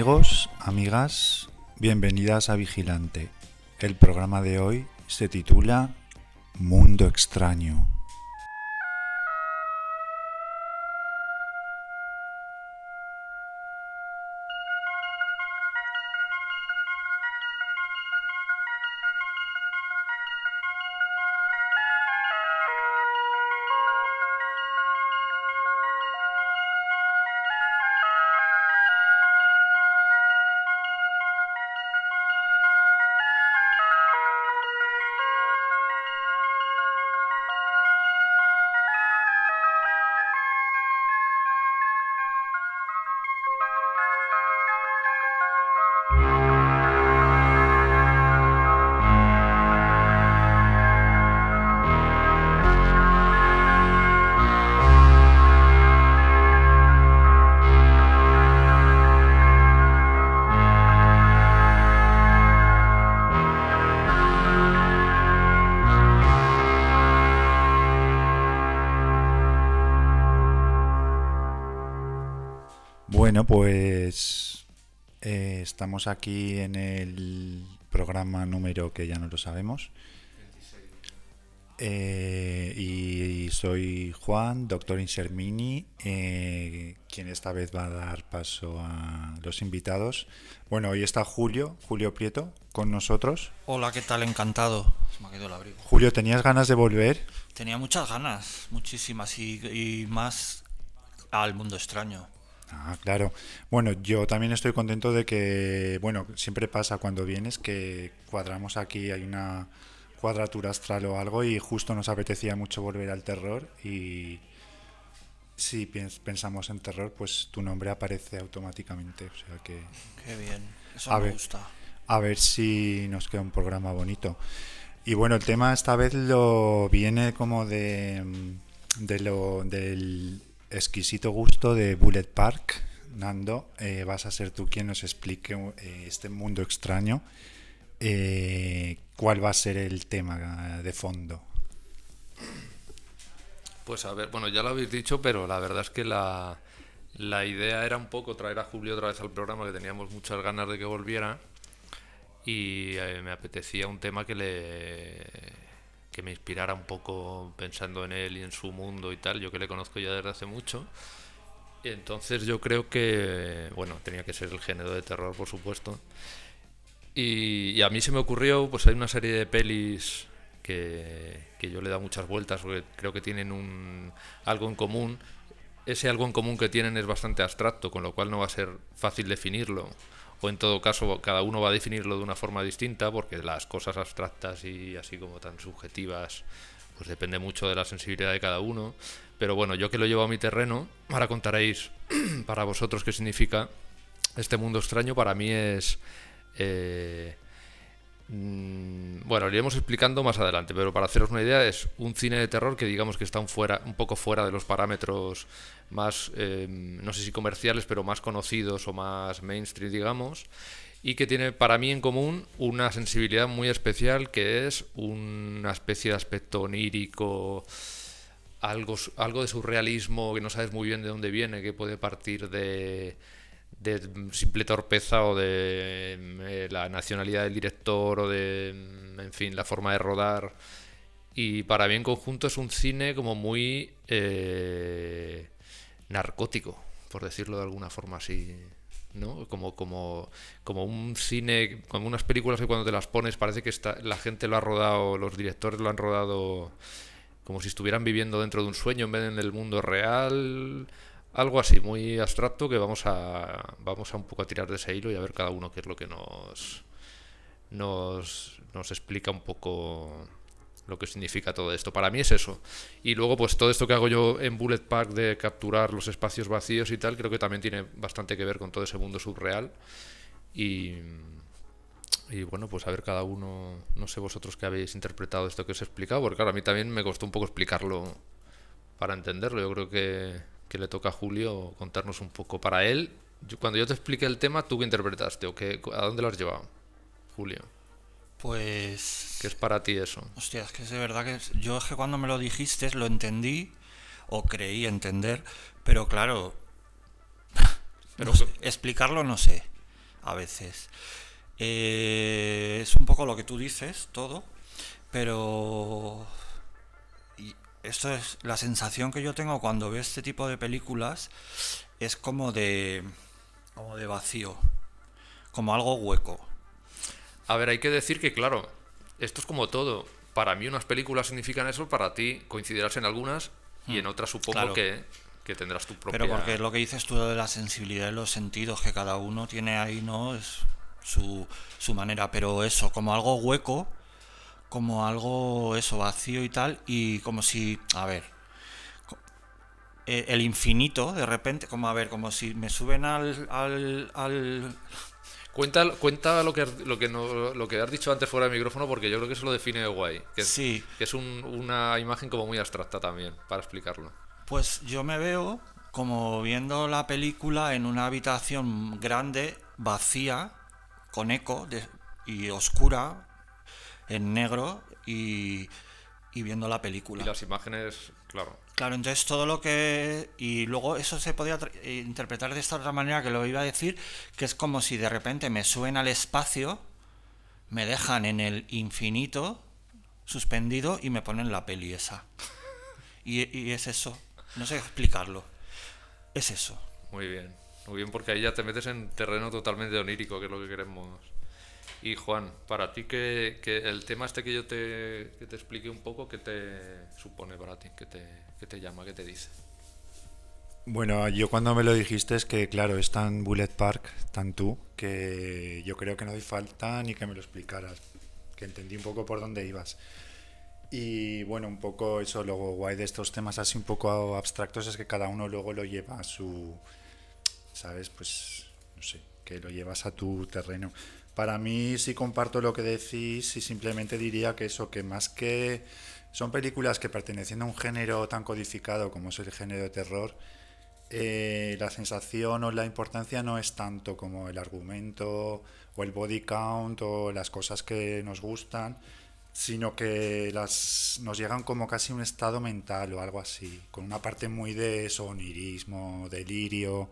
Amigos, amigas, bienvenidas a Vigilante. El programa de hoy se titula Mundo extraño. Estamos aquí en el programa número que ya no lo sabemos. Eh, y soy Juan, doctor Insermini, eh, quien esta vez va a dar paso a los invitados. Bueno, hoy está Julio, Julio Prieto, con nosotros. Hola, ¿qué tal? Encantado. Se me ha quedado el abrigo. Julio, ¿tenías ganas de volver? Tenía muchas ganas, muchísimas, y, y más al mundo extraño. Ah, claro. Bueno, yo también estoy contento de que, bueno, siempre pasa cuando vienes que cuadramos aquí, hay una cuadratura astral o algo y justo nos apetecía mucho volver al terror y si pensamos en terror, pues tu nombre aparece automáticamente. O sea que Qué bien, eso A me ver. gusta. a ver si nos queda un programa bonito. Y bueno, el tema esta vez lo viene como de, mm, de lo del exquisito gusto de Bullet Park. Nando, eh, vas a ser tú quien nos explique eh, este mundo extraño. Eh, ¿Cuál va a ser el tema de fondo? Pues a ver, bueno, ya lo habéis dicho, pero la verdad es que la, la idea era un poco traer a Julio otra vez al programa, que teníamos muchas ganas de que volviera. Y me apetecía un tema que le que me inspirara un poco pensando en él y en su mundo y tal, yo que le conozco ya desde hace mucho. Entonces yo creo que, bueno, tenía que ser el género de terror, por supuesto. Y, a mí se me ocurrió, pues hay una serie de pelis que, que yo le he dado muchas vueltas, porque creo que tienen un, algo en común. Ese algo en común que tienen es bastante abstracto, con lo cual no va a ser fácil definirlo. O en todo caso, cada uno va a definirlo de una forma distinta, porque las cosas abstractas y así como tan subjetivas, pues depende mucho de la sensibilidad de cada uno. Pero bueno, yo que lo llevo a mi terreno, ahora contaréis para vosotros qué significa este mundo extraño. Para mí es... eh, Bueno, lo iremos explicando más adelante, pero para haceros una idea, es un cine de terror que digamos que está un, fuera, un poco fuera de los parámetros más, eh, no sé si comerciales, pero más conocidos o más mainstream, digamos, y que tiene para mí en común una sensibilidad muy especial que es una especie de aspecto onírico, algo, algo de surrealismo que no sabes muy bien de dónde viene, que puede partir de, de simple torpeza o de eh, la nacionalidad del director o de, mm, en fin, la forma de rodar. Y para mí en conjunto es un cine como muy eh, narcótico, por decirlo de alguna forma así. ¿no? Como, como, como un cine, como unas películas que cuando te las pones parece que está, la gente lo ha rodado, los directores lo han rodado como si estuvieran viviendo dentro de un sueño en vez de en el mundo real. Algo así, muy abstracto que vamos a, vamos a un poco a tirar de ese hilo y a ver cada uno qué es lo que nos, nos, nos explica un poco lo que significa todo esto. Para mí es eso. Y luego, pues todo esto que hago yo en Bullet Park de capturar los espacios vacíos y tal, creo que también tiene bastante que ver con todo ese mundo subreal. Y, y bueno, pues a ver cada uno, no sé vosotros qué habéis interpretado esto que os he explicado, porque claro, a mí también me costó un poco explicarlo para entenderlo. Yo creo que, que le toca a Julio contarnos un poco. Para él, yo- cuando yo te expliqué el tema, ¿tú qué interpretaste o qué, a dónde lo has llevado, Julio? Pues. ¿Qué es para ti eso? Hostia, es que es de verdad que es- yo es que cuando me lo dijiste lo entendí o creí entender, pero claro, Pero No sé, que- explicarlo no sé, a veces. Eh, es un poco lo que tú dices, todo, pero esto es la sensación que yo tengo cuando veo este tipo de películas es como de como de vacío, como algo hueco. A ver, hay que decir que, claro, esto es como todo. Para mí unas películas significan eso, para ti coincidirás en algunas y en otras supongo claro. que, que tendrás tu propia... Pero porque es lo que dices tú de la sensibilidad de los sentidos, que cada uno tiene ahí, ¿no? Es su, su manera, pero eso, como algo hueco, como algo, eso, vacío y tal, y como si, a ver, eh, el infinito, de repente, como a ver, como si me suben al, al, al Cuenta, cuenta lo que has- lo que no, lo que has dicho antes fuera de micrófono porque yo creo que eso lo define guay. Que es, Sí. que es un- una imagen como muy abstracta también, para explicarlo. Pues yo me veo como viendo la película en una habitación grande, vacía, con eco de- y oscura, en negro, y, y viendo la Y película. las imágenes, claro. Claro, entonces todo lo que... Y luego eso se podía eh, interpretar de esta otra manera que lo iba a decir, que es como si de repente me suben al espacio, me dejan en el infinito, suspendido, y me ponen la peli esa. Y, y es eso. No sé explicarlo. Es eso. Muy bien. Muy bien, porque ahí ya te metes en terreno totalmente onírico, que es lo que queremos. Y Juan, para ti, que, el tema este que yo te, que te expliqué un poco, ¿qué te supone para ti? ¿Qué te, qué te llama? ¿Qué te dice? Bueno, yo cuando me lo dijiste es que, claro, es tan Bullet Park, tan tú, que yo creo que no hace falta ni que me lo explicaras, que entendí un poco por dónde ibas. Y bueno, un poco eso, lo guay de estos temas así un poco abstractos es que cada uno luego lo lleva a su, ¿sabes? Pues, no sé, que lo llevas a tu terreno. Para mí sí comparto lo que decís y simplemente diría que eso, que más que son películas que perteneciendo a un género tan codificado como es el género de terror, eh, la sensación o la importancia no es tanto como el argumento o el body count o las cosas que nos gustan, sino que las nos llegan como casi un estado mental o algo así, con una parte muy de sonirismo, delirio,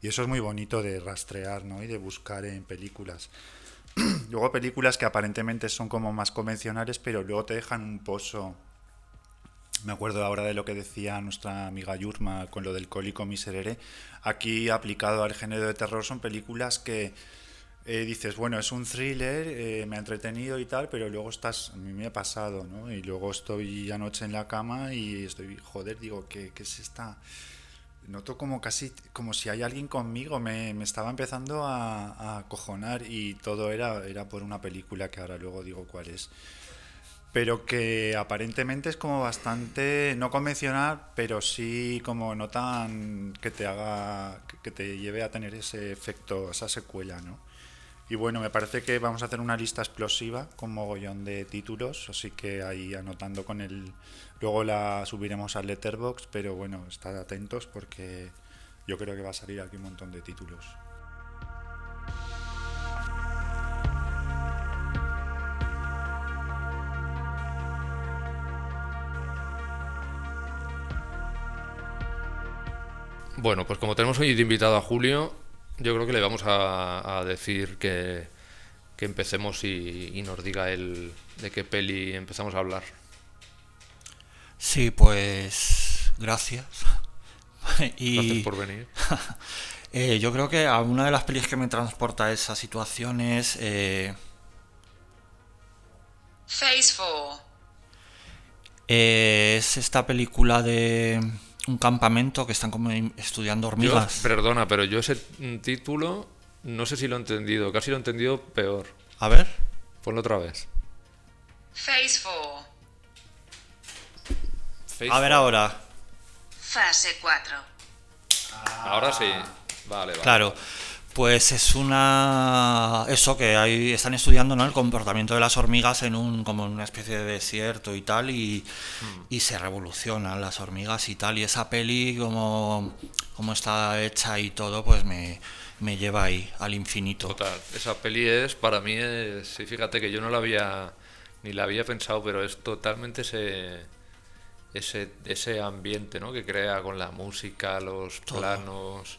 y eso es muy bonito de rastrear ¿no? y de buscar en películas. luego películas que aparentemente son como más convencionales, pero luego te dejan un pozo me acuerdo ahora de lo que decía nuestra amiga Yurma con lo del cólico miserere. Aquí aplicado al género de terror son películas que eh, dices, bueno, es un thriller, eh, me ha entretenido y tal, pero luego estás, a mí me ha pasado, ¿no? Y luego estoy anoche en la cama y estoy, joder, digo, ¿qué, qué es esta? Noto como casi, como si hay alguien conmigo, me, me estaba empezando a, a acojonar y todo era, era por una película que ahora luego digo cuál es pero que aparentemente es como bastante no convencional, pero sí como no tan que te haga que te lleve a tener ese efecto, esa secuela, ¿no? Y bueno, me parece que vamos a hacer una lista explosiva con mogollón de títulos, así que ahí anotando con el luego la subiremos al Letterbox, pero bueno, estad atentos porque yo creo que va a salir aquí un montón de títulos. Bueno, pues como tenemos hoy invitado a Julio, yo creo que le vamos a, decir que, que empecemos y, nos diga él de qué peli empezamos a hablar. Sí, pues gracias. y, gracias por venir. eh, yo creo que a una de las pelis que me transporta a esa situación es... Eh, Phase 4. Eh, es esta película de un campamento que están como estudiando hormigas. Yo, perdona, pero yo ese título no sé si lo he entendido, casi lo he entendido peor. A ver. Ponlo otra vez. Phase 4. Phase A ver ahora. Fase 4. Ahora sí. Vale, vale. Claro. Pues es una eso que ahí están estudiando ¿no? el comportamiento de las hormigas en un como en una especie de desierto y tal y, mm. y se revolucionan las hormigas y tal y esa peli como, como está hecha y todo pues me, me lleva ahí al infinito. Total, esa peli es para mí es sí, fíjate que yo no la había ni la había pensado, pero es totalmente ese ese ese ambiente, ¿no? que crea con la música, los todo. planos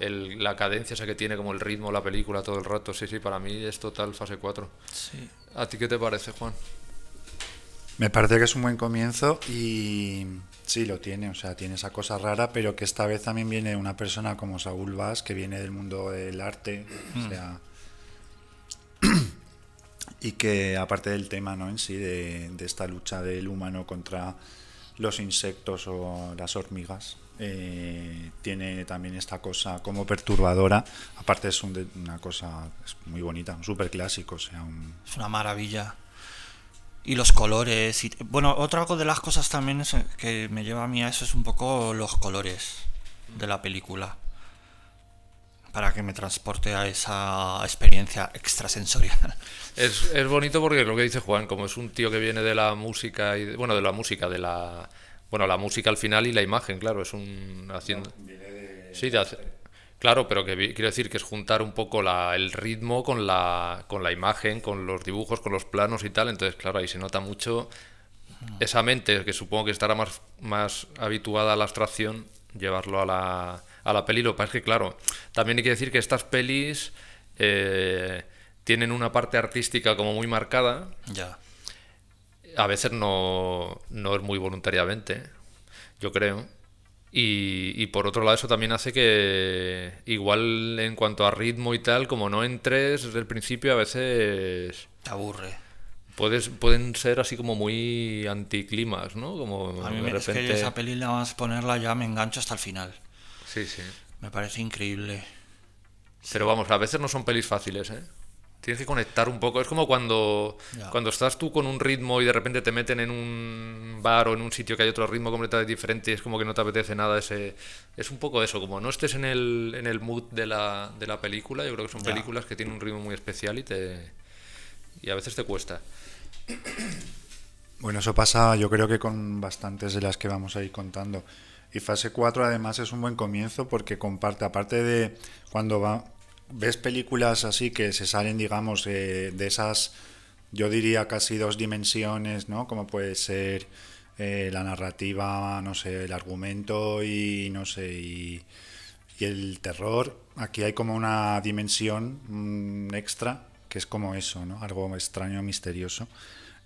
el- la cadencia esa que tiene, como el ritmo, la película todo el rato. Sí, sí, para mí es total fase 4. Sí. ¿A ti qué te parece, Juan? Me parece que es un buen comienzo y sí, lo tiene, o sea, tiene esa cosa rara, pero que esta vez también viene una persona como Saúl Vaz, que viene del mundo del arte, o sea, y que aparte del tema, ¿no? En sí, de, de esta lucha del humano contra los insectos o las hormigas, eh, tiene también esta cosa como perturbadora, aparte es un de- una cosa es muy bonita, un súper clásico, o sea, un, Es una maravilla. Y los colores. Y, bueno, otra de las cosas también es, eh, que me lleva a mí a eso es un poco los colores de la película. Para que me transporte a esa experiencia extrasensorial. Es, es bonito porque lo que dice Juan, como es un tío que viene de la música y de- bueno, de la música, de la bueno, la música al final y la imagen, claro, es un haciendo Sí, de hace- claro, pero que vi- quiero decir que es juntar un poco la, el ritmo con la con la imagen, con los dibujos, con los planos y tal, entonces claro, ahí se nota mucho esa mente que supongo que estará más más habituada a la abstracción llevarlo a la a la peli, lo que pasa es que claro, también hay que decir que estas pelis eh, tienen una parte artística como muy marcada, ya. a veces no, no es muy voluntariamente, yo creo. Y, y por otro lado eso también hace que igual en cuanto a ritmo y tal, como no entres desde el principio, a veces Te aburre. puedes, pueden ser así como muy anticlimas, ¿no? Como A mí de me, es que repente... esa peli nada más ponerla ya me engancho hasta el final. Sí, sí. Me parece increíble. Pero vamos, a veces no son pelis fáciles, ¿eh? Tienes que conectar un poco. Es como cuando, cuando estás tú con un ritmo y de repente te meten en un bar o en un sitio que hay otro ritmo completamente diferente y es como que no te apetece nada ese... Es un poco eso, como no estés en el, en el mood de la, de la película. Yo creo que son Ya. películas que tienen un ritmo muy especial y te... Y a veces te cuesta. Bueno, eso pasa yo creo que con bastantes de las que vamos a ir contando. Y fase 4 además es un buen comienzo porque comparte, aparte de cuando va, ves películas así que se salen, digamos, eh, de esas, yo diría casi dos dimensiones, ¿no? Como puede ser eh, la narrativa, no sé, el argumento y, no sé, y, y el terror. Aquí hay como una dimensión mm, extra que es como eso, ¿no? Algo extraño, misterioso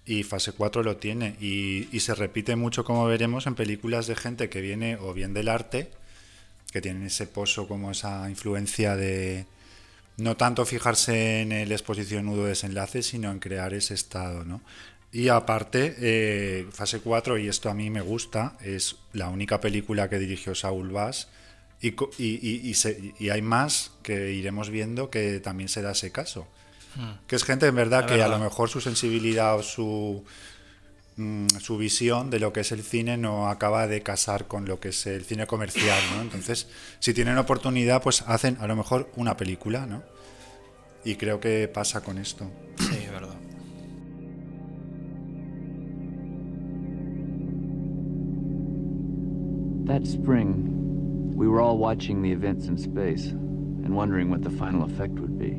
y fase 4 lo tiene y, se repite mucho como veremos en películas de gente que viene o bien del arte que tienen ese pozo como esa influencia de no tanto fijarse en el exposición nudo desenlace sino en crear ese estado ¿no? y aparte eh, fase 4 y esto a mí me gusta es la única película que dirigió Saúl co- y, y- y se- y hay más que iremos viendo que también se da ese caso que es gente en verdad Es que a verdad. lo mejor su sensibilidad o su, mm, su visión de lo que es el cine no acaba de casar con lo que es el cine comercial, ¿no? Entonces, si tienen oportunidad, pues hacen a lo mejor una película, ¿no? Y creo que pasa con esto. Sí, es verdad. That spring, we were all watching the events in space and wondering what the final effect would be.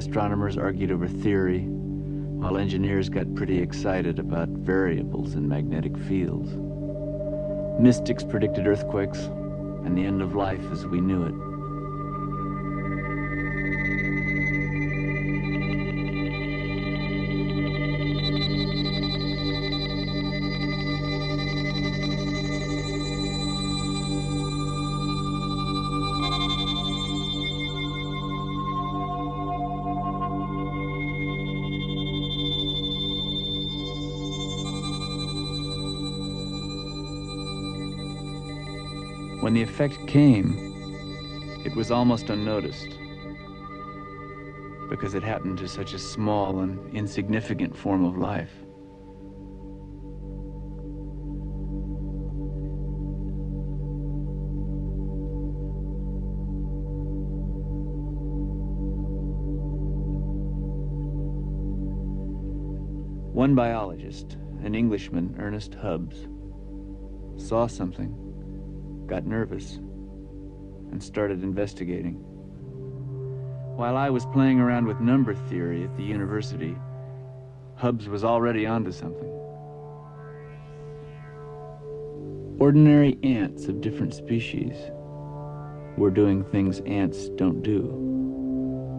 Astronomers argued over theory, while engineers got pretty excited about variables in magnetic fields. Mystics predicted earthquakes and the end of life as we knew it. Effect came, it was almost unnoticed because it happened to such a small and insignificant form of life. One biologist, an Englishman, Ernest Hubbs, saw something, got nervous, and started investigating. While I was playing around with number theory at the university, Hubbs was already onto something. Ordinary ants of different species we're doing things ants don't do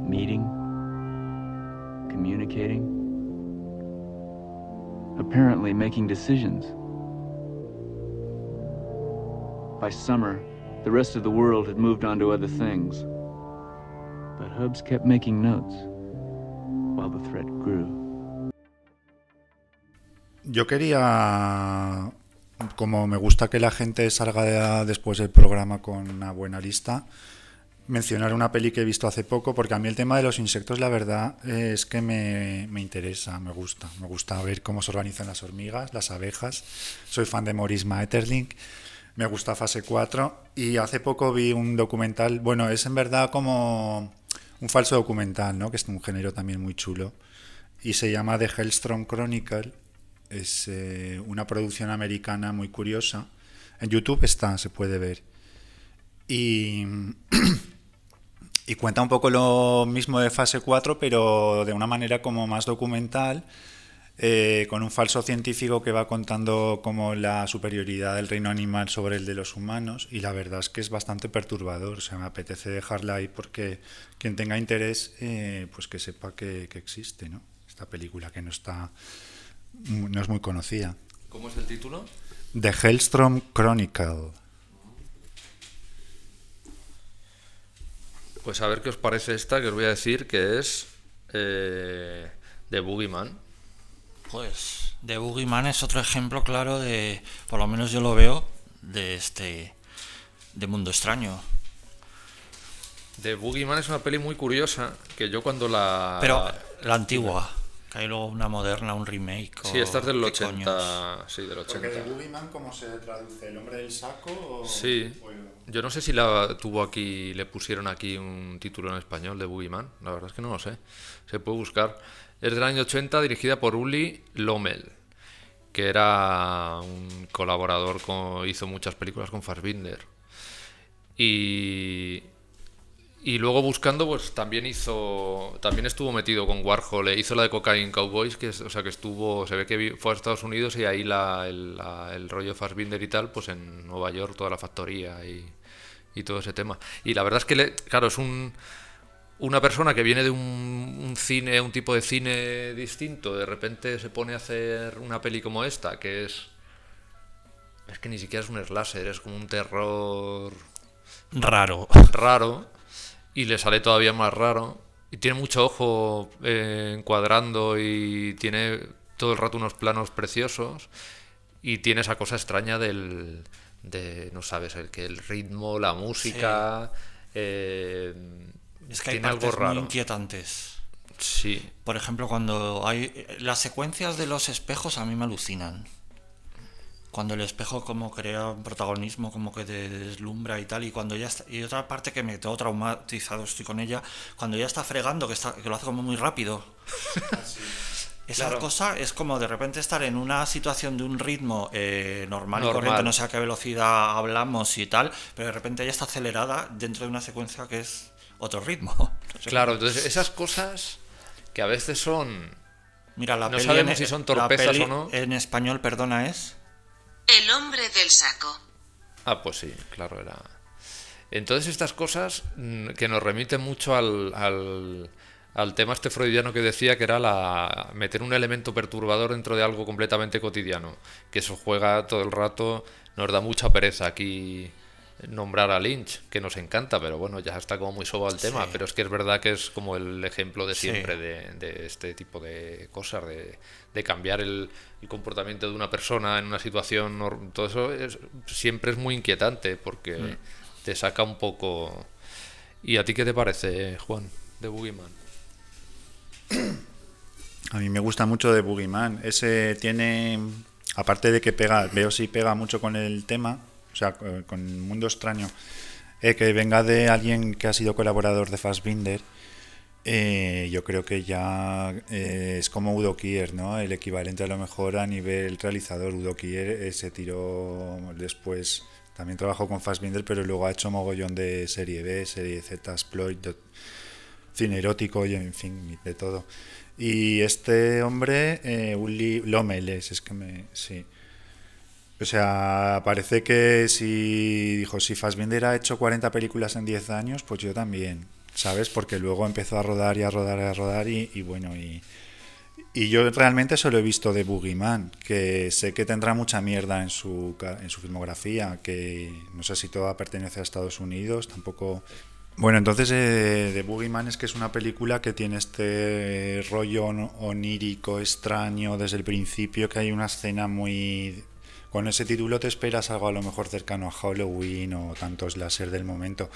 meeting, communicating, apparently making decisions. By summer, the rest of the world had moved on to other things. But Hubs kept making notes while the threat grew. Yo quería, como me gusta que la gente salga de- después del programa con una buena lista, mencionar una peli que he visto hace poco, porque a mí el tema de los insectos, la verdad, eh, es que me, me interesa, me gusta. Me gusta ver cómo se organizan las hormigas, las abejas. Soy fan de Maurice Maeterlinck. Me gusta Fase 4. Y hace poco vi un documental, bueno, es en verdad como un falso documental, ¿no? Que es un género también muy chulo. Y se llama The Hellstrom Chronicle. Es eh, una producción americana muy curiosa. En YouTube está, se puede ver. Y, y cuenta un poco lo mismo de fase 4, pero de una manera como más documental, eh, con un falso científico que va contando como la superioridad del reino animal sobre el de los humanos. Y la verdad es que es bastante perturbador. O sea, me apetece dejarla ahí porque quien tenga interés, eh, pues que sepa que, que existe, ¿no? Esta película que no está no es muy conocida. ¿Cómo es el título? The Hellstrom Chronicle. Pues a ver qué os parece esta que os voy a decir que es eh, de Boogeyman. Pues The Boogeyman es otro ejemplo claro de, por lo menos yo lo veo, de este de mundo extraño. The Boogeyman es una peli muy curiosa que yo cuando la... Pero la antigua, que hay luego una moderna, un remake. Sí, esta es del ¿qué 80. coños? Sí, del 80. Porque de Boogeyman, ¿cómo se traduce? ¿El hombre del saco? O... Sí, yo no sé si la tuvo aquí, le pusieron aquí un título en español de Boogeyman, la verdad es que no lo sé, se puede buscar. Es del año 80, dirigida por Uli Lommel, que era un colaborador, con, hizo muchas películas con Fassbinder. Y, y luego buscando, pues también hizo, también estuvo metido con Warhol, eh, hizo la de Cocaine Cowboys, que o sea que estuvo, se ve que fue a Estados Unidos y ahí la, el, la- el rollo Fassbinder y tal, pues en Nueva York toda la factoría y, y todo ese tema. Y la verdad es que, claro, es un, una persona que viene de un, un cine, un tipo de cine distinto, de repente se pone a hacer una peli como esta, que es... Es que ni siquiera es un slasher, es como un terror Raro. raro y le sale todavía más raro. Y tiene mucho ojo eh, encuadrando y tiene todo el rato unos planos preciosos y tiene esa cosa extraña del de no sabes el que el ritmo la música eh, Es que hay algo partes muy inquietantes. sí Por ejemplo, cuando hay las secuencias de los espejos a mí me alucinan. Cuando el espejo como crea un protagonismo, como que te deslumbra y tal, y cuando ya está, y otra parte que me tengo traumatizado, estoy con ella, cuando ya está fregando, que está, que lo hace como muy rápido. Esa Claro. cosa es como de repente estar en una situación de un ritmo eh, normal, y Normal. corriente, no sé a qué velocidad hablamos y tal, pero de repente ya está acelerada dentro de una secuencia que es otro ritmo. No sé claro entonces esas cosas que a veces son Mira, la No peli sabemos en- si son la torpezas peli o no. En español, perdona, es. El hombre del saco. Ah, pues sí, claro, era. Entonces estas cosas mm, que nos remiten mucho al, al, al tema este freudiano que decía que era la meter un elemento perturbador dentro de algo completamente cotidiano, que eso juega todo el rato, nos da mucha pereza aquí nombrar a Lynch, que nos encanta, pero bueno, ya está como muy sobado el tema, Sí. pero es que es verdad que es como el ejemplo de Sí. siempre de, de este tipo de cosas, de, de cambiar el, el comportamiento de una persona en una situación, todo eso es- siempre es muy inquietante porque Mm. te saca un poco... ¿Y a ti qué te parece, Juan, de Boogeyman? A mí me gusta mucho de Boogeyman. Ese tiene, aparte de que pega, veo si pega mucho con el tema, o sea, co- con Mundo Extraño, eh, que venga de alguien que ha sido colaborador de Fassbinder. eh, yo creo que ya eh, es como Udo Kier, ¿no? El equivalente a lo mejor a nivel realizador. Udo Kier eh, se tiró después, también trabajó con Fassbinder, pero luego ha hecho mogollón de serie B, serie Z, Exploit, do- cine erótico y en fin, de todo. Y este hombre, eh, Uli Lommel es, es que me. Sí. O sea, parece que si dijo, si Fassbinder ha hecho 40 películas en 10 años, pues yo también, ¿sabes? Porque luego empezó a rodar y a rodar y a rodar y, y bueno, y, y yo realmente solo he visto de Boogeyman, que sé que tendrá mucha mierda en su, en su filmografía, que no sé si toda pertenece a Estados Unidos, tampoco... Bueno, entonces eh, The Boogeyman es que es una película que tiene este rollo on- onírico, extraño desde el principio, que hay una escena muy... Con ese título te esperas algo a lo mejor cercano a Halloween o tantos láser del momento.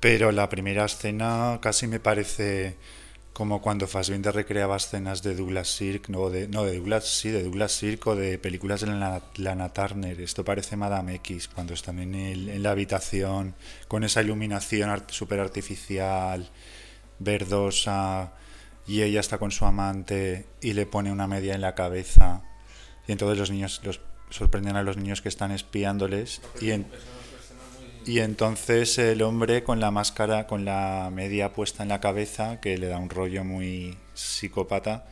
Pero la primera escena casi me parece como cuando Fassbinder recreaba escenas de Douglas Sirk, no de, no, de Douglas, sí, de Douglas Sirk o de películas de Lana, Turner. Esto parece Madame X, cuando están en, el- en la habitación con esa iluminación art, artificial, verdosa, y ella está con su amante y le pone una media en la cabeza. Y entonces los niños sorprenden a los niños que están espiándoles y en- y entonces el hombre con la máscara, con la media puesta en la cabeza, que le da un rollo muy psicópata,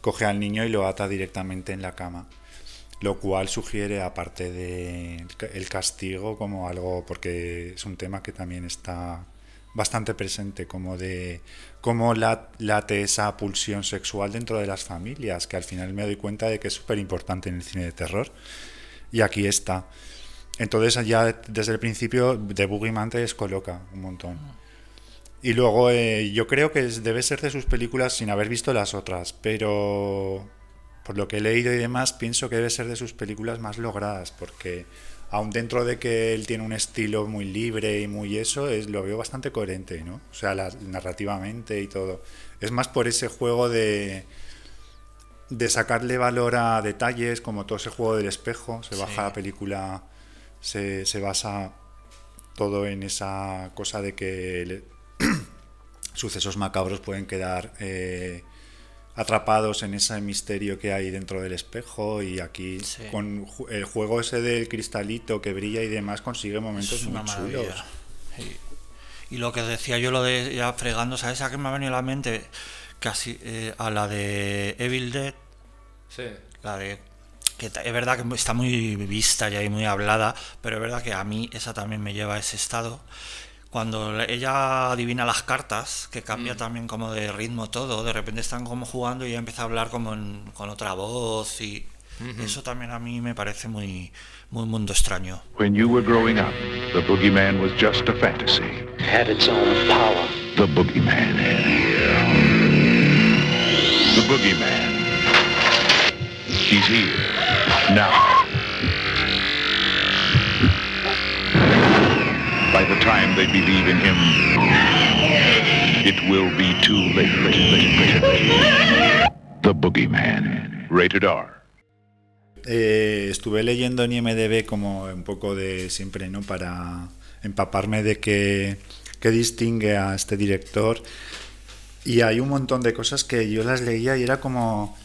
coge al niño y lo ata directamente en la cama. Lo cual sugiere, aparte de el castigo, como algo, porque es un tema que también está bastante presente, como de cómo la- late esa pulsión sexual dentro de las familias, que al final me doy cuenta de que es súper importante en el cine de terror. Y aquí está. Entonces ya desde el principio de Boogeyman te descoloca un montón. Y luego eh, yo creo que debe ser de sus películas sin haber visto las otras, pero por lo que he leído y demás pienso que debe ser de sus películas más logradas, porque aun dentro de que él tiene un estilo muy libre y muy eso, es, lo veo bastante coherente, ¿no? O sea, la- narrativamente y todo. Es más por ese juego de de sacarle valor a detalles, como todo ese juego del espejo, se baja Sí. la película, se, se basa todo en esa cosa de que le- sucesos macabros pueden quedar eh, atrapados en ese misterio que hay dentro del espejo y aquí Sí. con el juego ese del cristalito que brilla y demás consigue momentos muy maravilla. chulos. Sí. Y lo que decía yo, lo de ya fregando, ¿sabes? A qué me ha venido a la mente casi eh, a la de Evil Dead, Sí. la de que es verdad que está muy vista ya y muy hablada, pero es verdad que a mí esa también me lleva a ese estado. Cuando ella adivina las cartas, que cambia también como de ritmo todo, de repente están como jugando y ella empieza a hablar como en- con otra voz y eso también a mí me parece muy muy mundo extraño. When you were growing up, the boogeyman was just a fantasy. had its own power. The boogeyman. The boogeyman. He's here. Now. By the time they believe in him, it will be too late. The boogeyman. Rated R. Eh, estuve leyendo en IMDB como un poco de siempre, ¿no? Para empaparme de qué, qué distingue a este director. Y hay un montón de cosas que yo las leía y era como...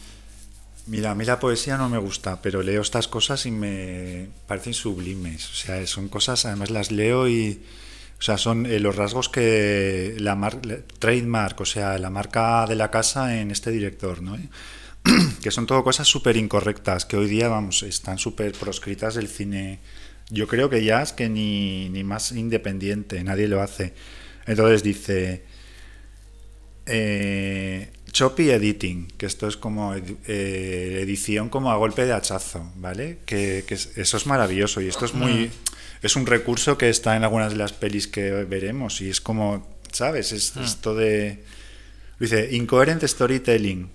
Mira, a mí la poesía no me gusta, pero leo estas cosas y me parecen sublimes. O sea, son cosas, además las leo y... O sea, son eh, los rasgos que la, mar- la- trademark, o sea, la marca de la casa en este director, ¿no? que son todo cosas súper incorrectas, que hoy día, vamos, están súper proscritas del cine. Yo creo que ya es que ni, ni más independiente, nadie lo hace. Entonces dice, eh, choppy editing, que esto es como eh, edición como a golpe de hachazo, ¿vale? Que, que es- eso es maravilloso y esto es muy... Es un recurso que está en algunas de las pelis que veremos y es como, ¿sabes? Es esto de... Dice, incoherent storytelling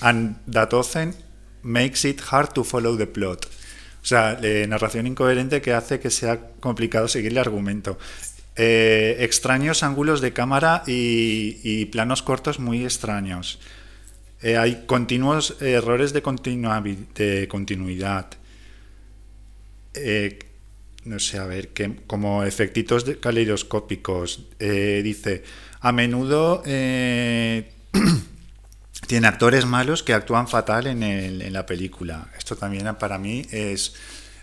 and that often makes it hard to follow the plot. O sea, eh, narración incoherente que hace que sea complicado seguir el argumento. Eh, extraños ángulos de cámara y, planos cortos muy extraños. Eh, hay continuos errores de, continuidad. Eh, no sé, a ver, que, como efectitos de- caleidoscópicos. Dice, a menudo tiene actores malos que actúan fatal en la película. Esto también para mí es...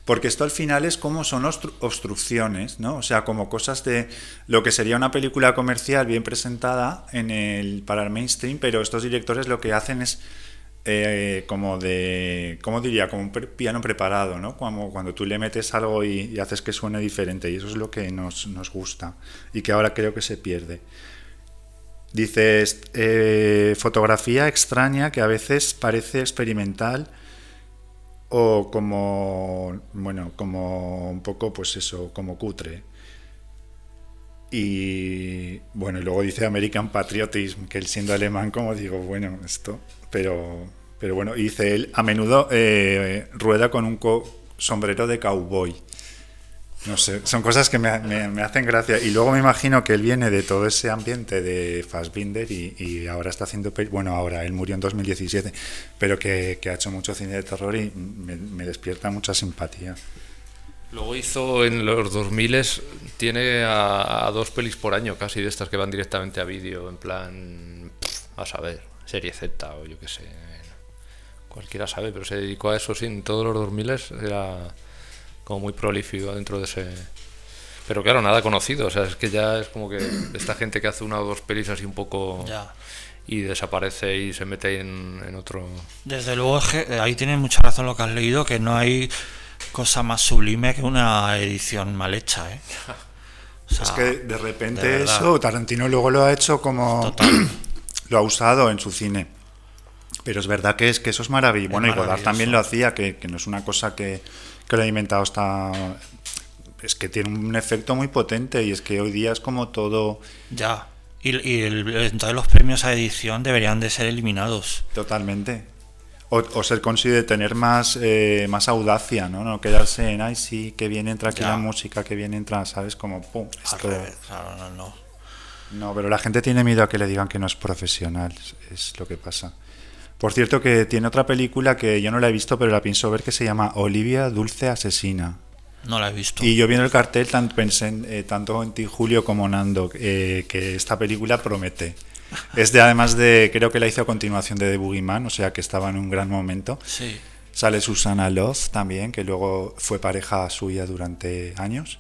Porque esto al final es como son obstru- obstrucciones, ¿no? O sea, como cosas de lo que sería una película comercial bien presentada en el, para el mainstream, pero estos directores lo que hacen es eh, como de, ¿cómo diría? Como un piano preparado, ¿no? Como cuando tú le metes algo y, y haces que suene diferente. Y eso es lo que nos, nos gusta y que ahora creo que se pierde. Dices, eh, fotografía extraña que a veces parece experimental o como, bueno, como un poco, pues eso, como cutre. Y bueno, y luego dice American Patriotism, que él siendo alemán, como digo, bueno, esto, pero, pero bueno, dice él, a menudo eh, rueda con un sombrero de cowboy. No sé, son cosas que me, me- hacen gracia. Y luego me imagino que él viene de todo ese ambiente de Fassbinder y, y ahora está haciendo, bueno, ahora, él murió en 2017, pero que, que ha hecho mucho cine de terror y me, me despierta mucha simpatía. Luego hizo en los 2000 tiene a, dos pelis por año casi de estas que van directamente a vídeo, en plan, a saber, serie Z o yo qué sé. Cualquiera sabe, pero se dedicó a eso sí, en todos los 2000 era como muy prolífico dentro de ese... Pero claro, nada conocido, o sea, es que ya es como que esta gente que hace una o dos pelis así un poco... Ya. Y desaparece y se mete ahí en, en otro... Desde luego, es que eh, ahí tienes mucha razón lo que has leído, que no hay cosa más sublime que una edición mal hecha, ¿eh? O sea, Es que de repente de eso, Tarantino luego lo ha hecho como... Total. lo ha usado en su cine. Pero es verdad que es que eso es maravilloso. Bueno, y Godard también lo hacía, que, que no es una cosa que, que lo ha inventado hasta... Es que tiene un efecto muy potente y es que hoy día es como todo Ya. Y, y el- entonces los premios a edición deberían de ser eliminados. totalmente. O, o ser considerado tener más, eh, más audacia, ¿no? No quedarse en, ay, sí, que bien entra aquí Ya. la música, que bien entra, ¿sabes? Como, pum, esto... claro, no, no. No, pero la gente tiene miedo a que le digan que no es profesional, es- es lo que pasa. Por cierto, que tiene otra película que yo no la he visto, pero la pienso ver, que se llama Olivia Dulce Asesina. No la he visto. Y yo viendo el cartel, tan- pensé en, eh, tanto en ti, Julio, como Nando, eh, que esta película promete. Es de, además de, creo que la hizo a continuación de The Boogeyman, o sea que estaba en un gran momento. Sí. Sale Susana Love también, que luego fue pareja suya durante años.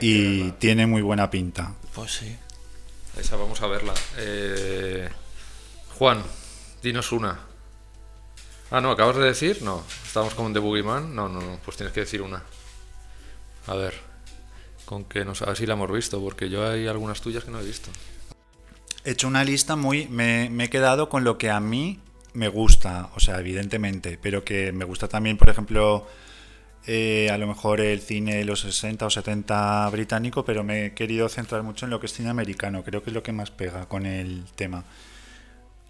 Y tiene muy buena pinta. Pues sí. Esa vamos a verla. Eh, Juan, dinos una. Ah, no, acabas de decir, no. Estamos con The Boogeyman. No, no, no, pues tienes que decir una. A ver, con que nos, a ver si la hemos visto, porque yo hay algunas tuyas que no he visto. He hecho una lista muy. Me, he quedado con lo que a mí me gusta, o sea, evidentemente, pero que me gusta también, por ejemplo, eh, a lo mejor el cine de los 60 o 70 británico, pero me he querido centrar mucho en lo que es cine americano, creo que es lo que más pega con el tema.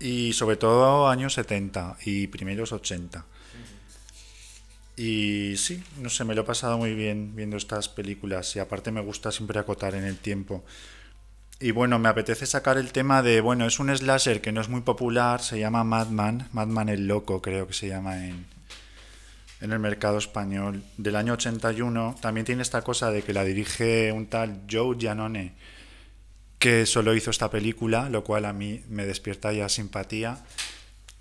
Y sobre todo años 70 y primeros 80. Y sí, no sé, me lo he pasado muy bien viendo estas películas y aparte me gusta siempre acotar en el tiempo. Y bueno, me apetece sacar el tema de, bueno, es un slasher que no es muy popular, se llama Madman, Madman el Loco creo que se llama en, en el mercado español, del año 81. También tiene esta cosa de que la dirige un tal Joe Giannone, que solo hizo esta película, lo cual a mí me despierta ya simpatía.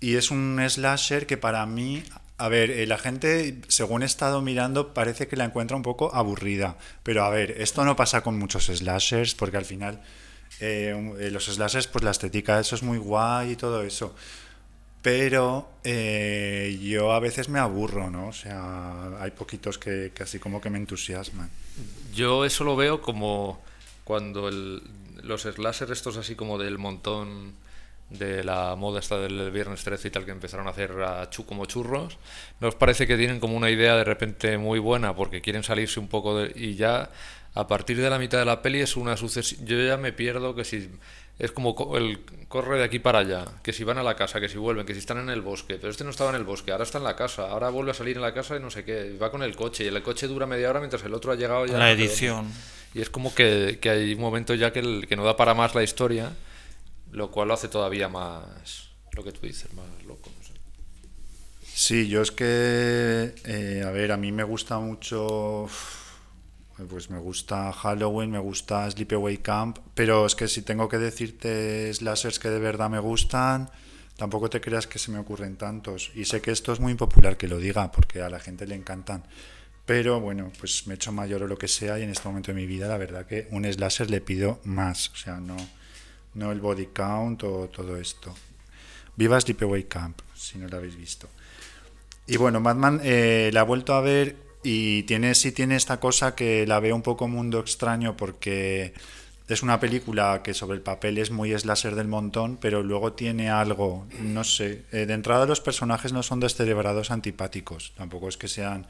Y es un slasher que para mí, a ver, eh, la gente, según he estado mirando, parece que la encuentra un poco aburrida. Pero a ver, esto no pasa con muchos slashers, porque al final eh, eh, los slashers, pues la estética eso es muy guay y todo eso. Pero eh, yo a veces me aburro, ¿no? O sea, hay poquitos que, que así como que me entusiasman. Yo eso lo veo como cuando el- los slasher estos así como del montón de la moda esta del viernes 13 y tal que empezaron a hacer a chu- como churros, nos parece que tienen como una idea de repente muy buena porque quieren salirse un poco de, y ya a partir de la mitad de la peli es una sucesión, yo ya me pierdo que si es como co- el corre de aquí para allá, que si van a la casa, que si vuelven, que si están en el bosque, pero este no estaba en el bosque, ahora está en la casa, ahora vuelve a salir en la casa y no sé qué, va con el coche y el coche dura media hora mientras el otro ha llegado ya La edición. Y es como que, que hay un momento ya que, el- que no da para más la historia, lo cual lo hace todavía más, lo que tú dices, más loco. no sé. Sí, yo es que, eh, a ver, a mí me gusta mucho, pues me gusta Halloween, me gusta Sleepaway Camp, pero es que si tengo que decirte slashers que de verdad me gustan, tampoco te creas que se me ocurren tantos. Y sé que esto es muy impopular que lo diga, porque a la gente le encantan. Pero bueno, pues me he hecho mayor o lo que sea y en este momento de mi vida la verdad que un slasher le pido más, o sea, no, no el body count o todo esto. Viva Sleepaway Camp, si no lo habéis visto. Y bueno, Batman eh, la he vuelto a ver y tiene, sí tiene esta cosa que la veo un poco mundo extraño porque es una película que sobre el papel es muy slasher del montón, pero luego tiene algo, no sé, eh, de entrada los personajes no son descerebrados antipáticos, tampoco es que sean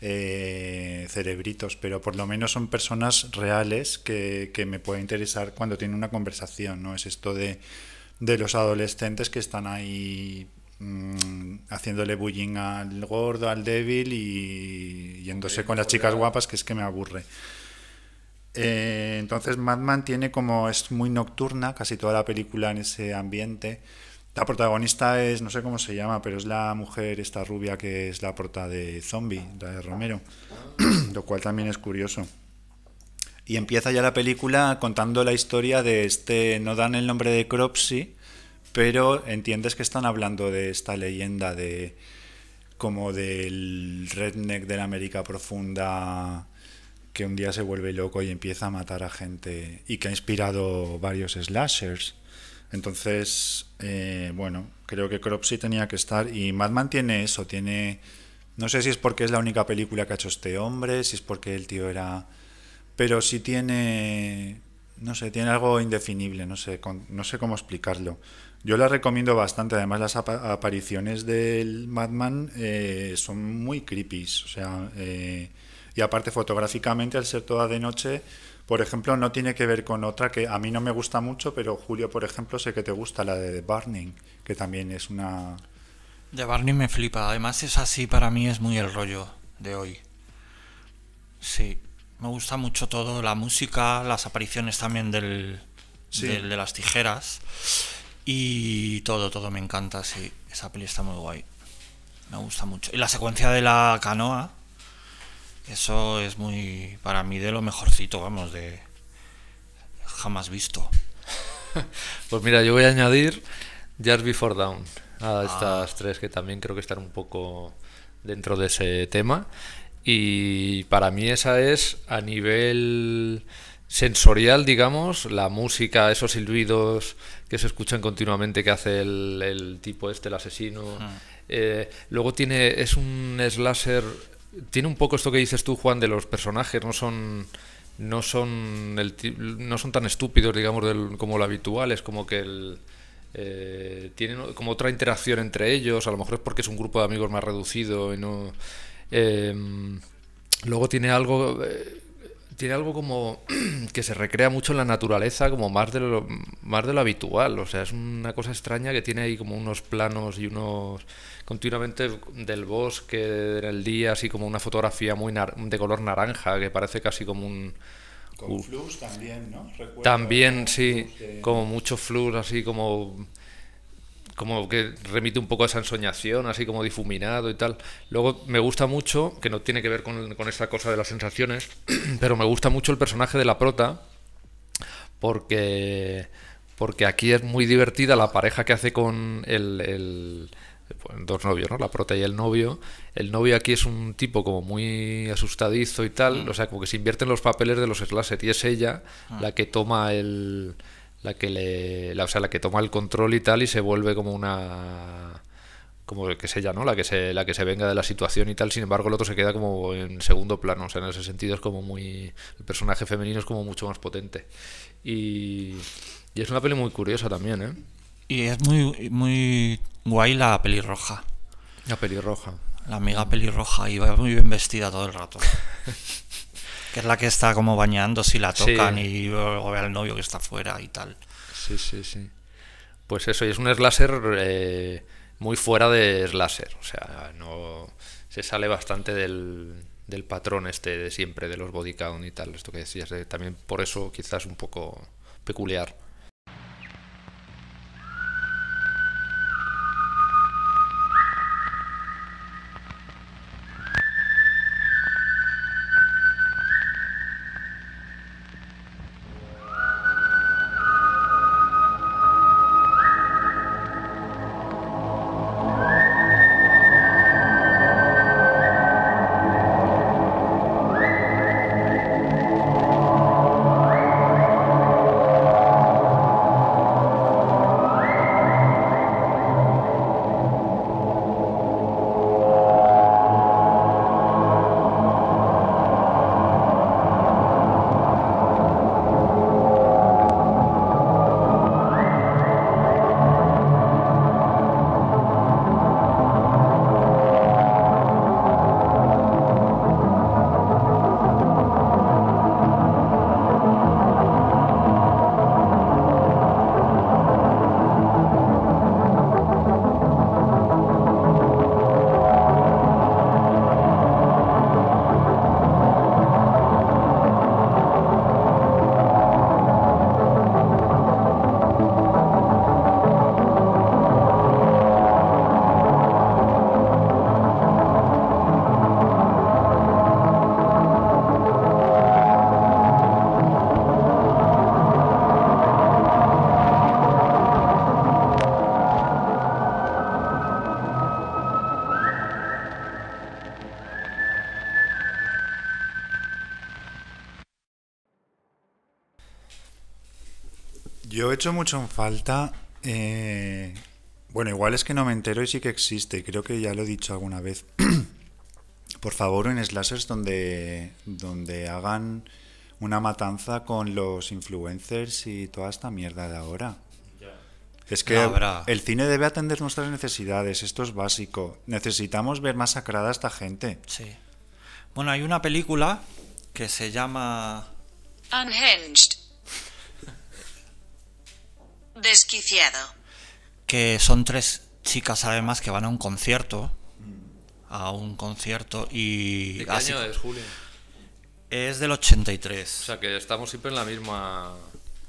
eh, cerebritos, pero por lo menos son personas reales que, que me puede interesar cuando tienen una conversación, no es esto de, de los adolescentes que están ahí mm, haciéndole bullying al gordo, al débil y yéndose con las chicas guapas, que es que me aburre. Eh, entonces Madman tiene como es muy nocturna, casi toda la película en ese ambiente. La protagonista es, no sé cómo se llama, pero es la mujer, esta rubia que es la portada de Zombie, la de Romero, lo cual también es curioso. Y empieza ya la película contando la historia de este, no dan el nombre de Cropsy, pero entiendes que están hablando de esta leyenda de como del redneck de la América profunda que un día se vuelve loco y empieza a matar a gente y que ha inspirado varios slashers. Entonces, eh, bueno, creo que Cropsy tenía que estar y Madman tiene eso, tiene... No sé si es porque es la única película que ha hecho este hombre, si es porque el tío era... Pero sí tiene... No sé, tiene algo indefinible, no sé, no sé cómo explicarlo. Yo la recomiendo bastante, además las apariciones del Madman eh, son muy creepy, o sea... Eh, y aparte fotográficamente, al ser toda de noche, por ejemplo, no tiene que ver con otra que a mí no me gusta mucho, pero Julio, por ejemplo, sé que te gusta, la de The Burning, que también es una... The Burning me flipa, además es así, para mí es muy el rollo de hoy. Sí, me gusta mucho todo, la música, las apariciones también del, del de las tijeras y todo, todo me encanta, sí, esa peli está muy guay. Me gusta mucho. Y la secuencia de la canoa, eso es muy, para mí, de lo mejorcito, vamos, de jamás visto. pues mira, yo voy a añadir Just Before Down a estas tres que también creo que están un poco dentro de ese tema. Y para mí esa es a nivel sensorial, digamos, la música, esos silbidos que se escuchan continuamente que hace el, tipo este, el asesino. Eh, luego tiene, es un slasher tiene un poco esto que dices tú, Juan, de los personajes, no son no son no son tan estúpidos, digamos, como lo habitual, es como que el, eh, tienen como otra interacción entre ellos, a lo mejor es porque es un grupo de amigos más reducido y no... Em, luego tiene algo... Eh, tiene algo como que se recrea mucho en la naturaleza, como más de lo más de lo habitual. O sea, es una cosa extraña que tiene ahí como unos planos y unos continuamente del bosque en el día, así como una fotografía muy de color naranja, que parece casi como un... Con flux también, ¿no? también, sí, como mucho flux, así como como que remite un poco a esa ensoñación, así como difuminado y tal. Luego me gusta mucho, que no tiene que ver con, con esta cosa de las sensaciones, pero me gusta mucho el personaje de la prota, porque, porque aquí es muy divertida la pareja que hace con el pues, dos novios, ¿no? La prota y el novio. El novio aquí es un tipo como muy asustadizo y tal, mm. o sea, como que se invierten los papeles de los slasher y es ella mm. la que toma el la que le la, o sea, la que toma el control y tal y se vuelve como una como que es ella, ¿no? La que se la que se venga de la situación y tal, sin embargo, el otro se queda como en segundo plano, o sea, en ese sentido es como muy el personaje femenino es como mucho más potente. Y y es una peli muy curiosa también, ¿eh? Y es muy, muy guay la pelirroja. La pelirroja. La amiga pelirroja y va muy bien vestida todo el rato. que es la que está como bañando si la tocan y luego ve al novio que está afuera y tal. Sí, sí, sí. Pues eso, y es un slasher eh, muy fuera de slasher. O sea, no se sale bastante del, del patrón este de siempre, de los body count y tal, esto que decías. también por eso quizás un poco peculiar. Hecho mucho en falta. eh, bueno, igual es que no me entero y sí que existe. Creo que ya lo he dicho alguna vez. Por favor, en slashers donde, donde hagan una matanza con los influencers y toda esta mierda de ahora. Es que el cine debe atender nuestras necesidades, esto es básico. Necesitamos ver masacrada a esta gente. Sí. Bueno, hay una película que se llama Unhinged. Que son tres chicas además que van a un concierto a un concierto y ¿De qué así- año es, Julio? es del 83 O sea que estamos siempre en la misma,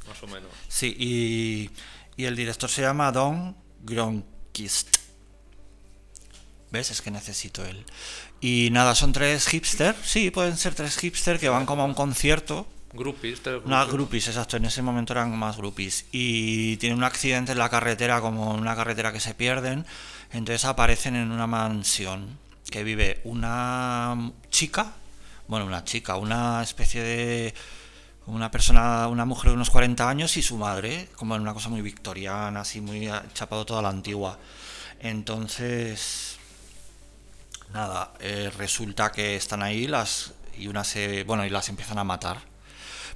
más o menos. sí y, y el director se llama Don Gronquist. Ves es que necesito él. Y nada son tres hipster sí pueden ser tres hipster que van como a un concierto Groupies, Unas groupies. exacto. En ese momento eran más groupies. Y tienen un accidente en la carretera, como en una carretera que se pierden. Entonces aparecen en una mansión que vive una chica, bueno, una chica, una especie de. Una persona, una mujer de unos 40 años y su madre, como en una cosa muy victoriana, así muy chapado toda la antigua. Entonces, nada, eh, resulta que están ahí las y una se, bueno, y las empiezan a matar.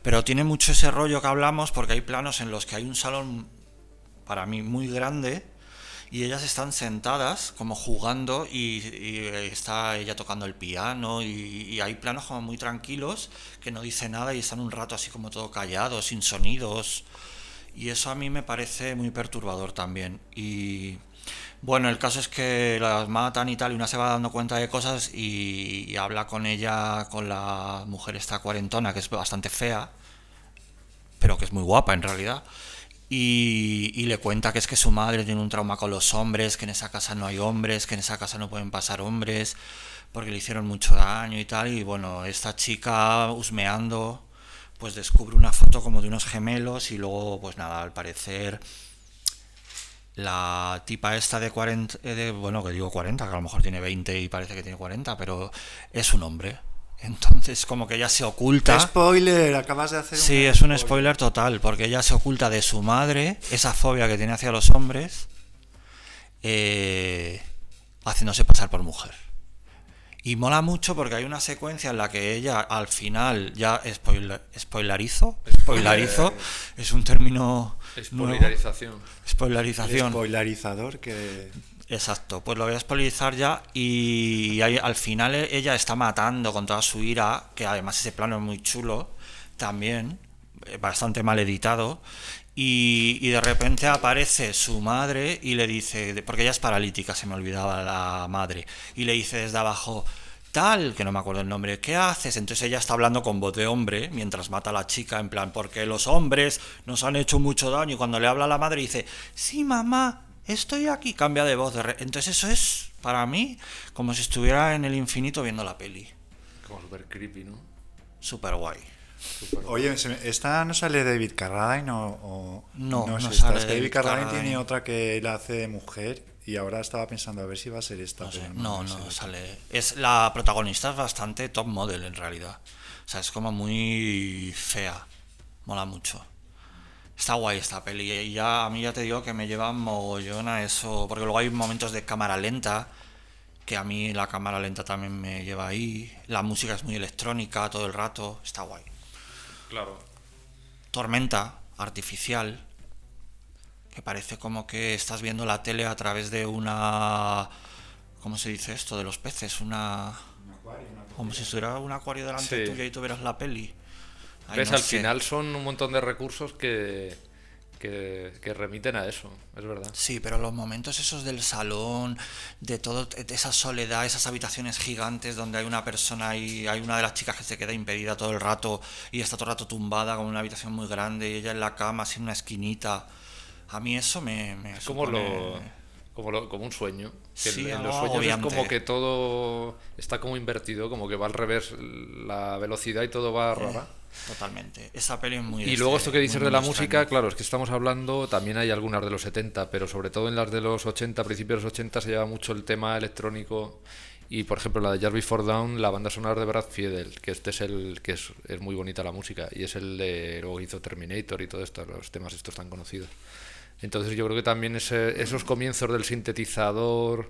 Pero tiene mucho ese rollo que hablamos porque hay planos en los que hay un salón para mí muy grande y ellas están sentadas como jugando y, y está ella tocando el piano y, y hay planos como muy tranquilos que no dice nada y están un rato así como todo callados, sin sonidos. Y eso a mí me parece muy perturbador también. Y bueno, el caso es que las matan y tal, y una se va dando cuenta de cosas y, habla con ella, con la mujer esta cuarentona, que es bastante fea, pero que es muy guapa en realidad. Y, y le cuenta que es que su madre tiene un trauma con los hombres, que en esa casa no hay hombres, que en esa casa no pueden pasar hombres, porque le hicieron mucho daño y tal. Y bueno, esta chica husmeando, pues descubre una foto como de unos gemelos y luego, pues nada, al parecer la tipa esta de 40, eh, de, bueno, que digo 40, que a lo mejor tiene 20 y parece que tiene 40, pero es un hombre. Entonces, como que ella se oculta. Spoiler, acabas de hacer Sí, es un spoiler total, porque ella se oculta de su madre, esa fobia que tiene hacia los hombres, eh, haciéndose pasar por mujer. Y mola mucho porque hay una secuencia en la que ella al final ya spoiler, spoilerizo, spoilerizo, es un término nuevo. Spoilerización. Spoilerización. spoilerizador que Exacto, pues lo voy a spoilerizar ya y ahí, al final e- ella está matando con toda su ira, que además ese plano es muy chulo, también, eh, bastante mal editado, y, y de repente aparece su madre y le dice, de- porque ella es paralítica, se me olvidaba la madre, y le dice desde abajo, tal, que no me acuerdo el nombre, ¿qué haces? Entonces ella está hablando con voz de hombre mientras mata a la chica, en plan, porque los hombres nos han hecho mucho daño, y cuando le habla a la madre dice, sí, mamá, estoy aquí, cambia de voz. de re- Entonces eso es, para mí, como si estuviera en el infinito viendo la peli. Como súper creepy, ¿no? Súper guay. Oye, ¿esta no sale David Carradine o, o- No, es no esta? sale Es que David David Carradine Carradine. tiene otra que la hace de mujer y ahora estaba pensando a ver si va a ser esta. No, sé, pero no, no, esta. sale. Es la protagonista es bastante top model en realidad. O sea, es como muy fea. Mola mucho. Está guay esta peli. Y ya a mí ya te digo que me lleva mogollón a eso. Porque luego hay momentos de cámara lenta. Que a mí la cámara lenta también me lleva ahí. La música es muy electrónica todo el rato. Está guay. Claro. tormenta artificial que parece como que estás viendo la tele a través de una ¿cómo se dice esto de los peces? una como si estuviera un acuario delante Sí. tuyo y tú verás la peli Ay, ¿Ves? no Al sé. final son un montón de recursos que, que, que remiten a eso, es verdad. Sí, pero los momentos esos del salón, de todo, de esa soledad, esas habitaciones gigantes donde hay una persona y hay una de las chicas que se queda impedida todo el rato y está todo el rato tumbada como una habitación muy grande y ella en la cama, así en una esquinita. A mí eso me... me Es como supone- lo, como lo- como un sueño. Que Sí, en- los sueños es como que todo está como invertido, como que va al revés la velocidad y todo va rara. Totalmente. Esa peli es muy... Y luego este- esto que dices muy de la música, extraño. claro, es que estamos hablando, también hay algunas de los 70, pero sobre todo en las de los 80, principios de los 80 se lleva mucho el tema electrónico Y por ejemplo, la de Just Before Dawn, la banda sonora de Brad Fiedel, que este es el que es, es muy bonita la música, y es el de luego hizo Terminator y todo esto, los temas estos tan conocidos. Entonces yo creo que también ese- esos comienzos del sintetizador,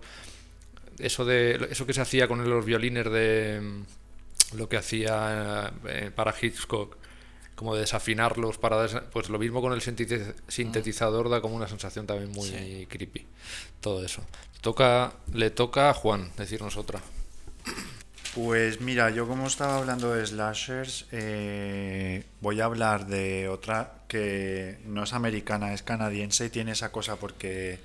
eso de eso que se hacía con los violines de mm, lo que hacía eh, para Hitchcock, como de desafinarlos para desa- pues lo mismo con el sintetiz- sintetizador da como una sensación también muy Sí. creepy. Todo eso. Toca le toca a Juan decirnos otra. Pues mira, yo como estaba hablando de slashers, eh, voy a hablar de otra que no es americana, es canadiense y tiene esa cosa porque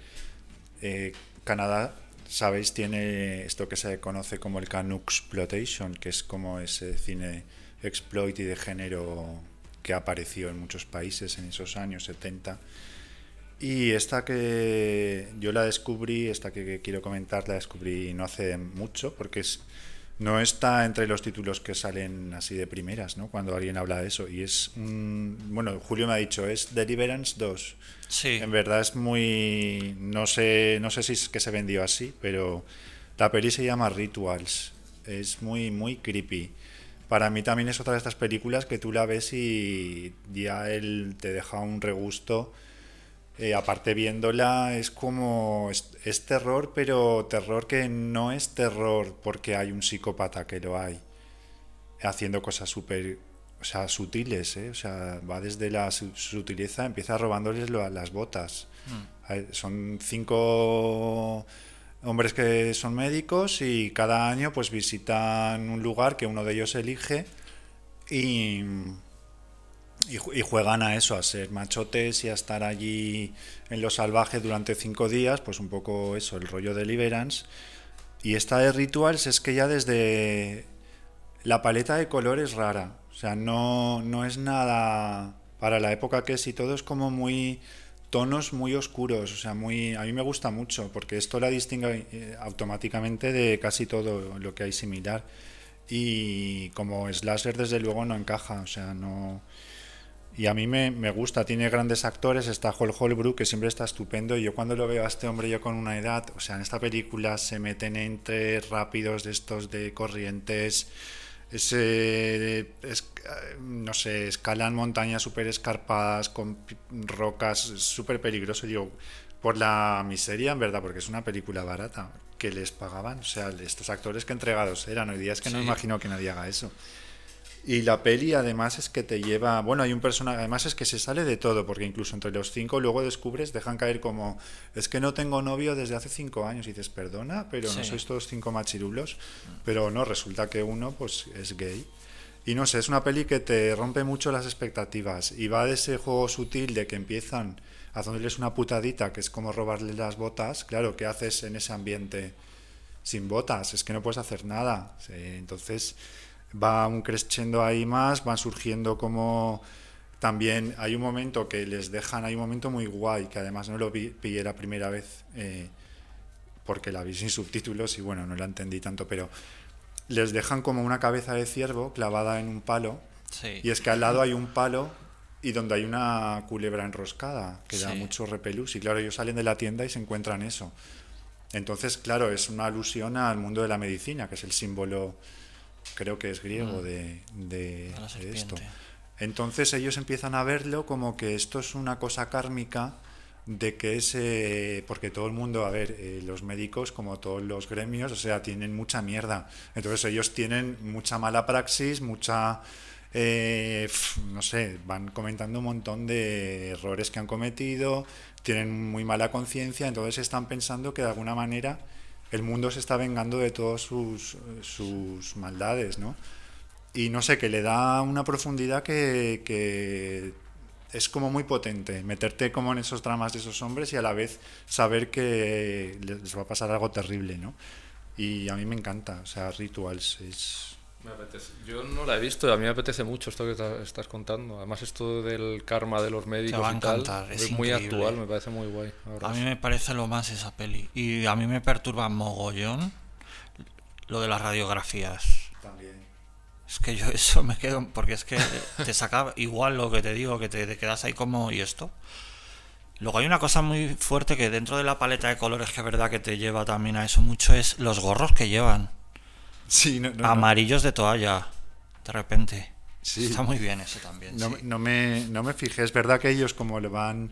eh, Canadá, sabéis, tiene esto que se conoce como el Canucksploitation, que es como ese cine exploit y de género que apareció en muchos países en esos años 70. Y esta que yo la descubrí, esta que quiero comentar, la descubrí no hace mucho, porque es, no está entre los títulos que salen así de primeras, ¿no? Cuando alguien habla de eso. Y es un... Bueno, Julio me ha dicho, es Deliverance 2. Sí. En verdad es muy... No sé, no sé si es que se vendió así, pero la peli se llama Rituals. Es muy, muy creepy. Para mí también es otra de estas películas que tú la ves y ya él te deja un regusto. Eh, aparte viéndola es como es, es terror, pero terror que no es terror porque hay un psicópata que lo hay haciendo cosas súper o sea, sutiles, ¿eh? o sea, va desde la su- sutileza, empieza robándoles lo- las botas. Hay- Son cinco hombres que son médicos y cada año pues visitan un lugar que uno de ellos elige y, y, ju- y juegan a eso, a ser machotes y a estar allí en lo salvaje durante cinco días, pues un poco eso, el rollo de Deliverance. Y esta de Rituals es que ya desde la paleta de color es rara, o sea, no, no es nada para la época que es y todo es como muy tonos muy oscuros, o sea, muy a mí me gusta mucho porque esto la distingue eh, automáticamente de casi todo lo que hay similar y como slasher desde luego no encaja, o sea, no y a mí me, me gusta, tiene grandes actores, está Hall Holbrook, que siempre está estupendo, y yo cuando lo veo a este hombre yo con una edad, o sea, en esta película se meten entre rápidos de estos de corrientes, ese, es- no sé, escalan montañas súper escarpadas con rocas, súper peligroso, digo, por la miseria, en verdad, porque es una película barata, que les pagaban, o sea, estos actores que entregados eran, hoy día es que no imagino que nadie haga eso. Y la peli además es que te lleva, bueno, hay un personaje, además es que se sale de todo, porque incluso entre los cinco luego descubres, dejan caer como, es que no tengo novio desde hace cinco años, y dices, perdona, pero no sois todos cinco machirulos, pero no, resulta que uno pues es gay. Y no sé, es una peli que te rompe mucho las expectativas y va de ese juego sutil de que empiezan haciéndoles una putadita, que es como robarle las botas, claro, ¿qué haces en ese ambiente sin botas? Es que no puedes hacer nada. Sí, entonces va un crescendo ahí más, van surgiendo como también hay un momento que les dejan, hay un momento muy guay, que además no lo vi, pillé la primera vez eh, porque la vi sin subtítulos y bueno, no la entendí tanto, pero les dejan como una cabeza de ciervo clavada en un palo Sí. y es que al lado hay un palo y donde hay una culebra enroscada que da Sí. mucho repelús y claro, ellos salen de la tienda y se encuentran eso. Entonces, claro, es una alusión al mundo de la medicina, que es el símbolo, creo que es griego, de, de- de esto. Entonces ellos empiezan a verlo como que esto es una cosa kármica de que es, eh, porque todo el mundo, a ver, eh, los médicos como todos los gremios, o sea, tienen mucha mierda. Entonces ellos tienen mucha mala praxis, mucha, eh, no sé, van comentando un montón de errores que han cometido, tienen muy mala conciencia, entonces están pensando que de alguna manera el mundo se está vengando de todas sus, sus maldades, ¿no? y no sé, que le da una profundidad que, que es como muy potente, meterte como en esos dramas de esos hombres y a la vez saber que les va a pasar algo terrible, ¿no? Y a mí me encanta, o sea, Rituals es... Me apetece. Yo no la he visto, a mí me apetece mucho esto que ta- estás contando. Además, esto del karma de los médicos va a y tal encantar, es muy increíble. actual, me parece muy guay. A mí me parece lo más esa peli. Y a mí me perturba mogollón lo de las radiografías. También. Es que yo eso me quedo, porque es que te saca igual lo que te digo, que te, te quedas ahí como, ¿y esto? Luego hay una cosa muy fuerte que dentro de la paleta de colores que es verdad que te lleva también a eso mucho es los gorros que llevan. Sí, no. Amarillos de toalla, de repente. Sí. Está muy bien ese también. No, sí. no me, no me fijé, es verdad que ellos como le van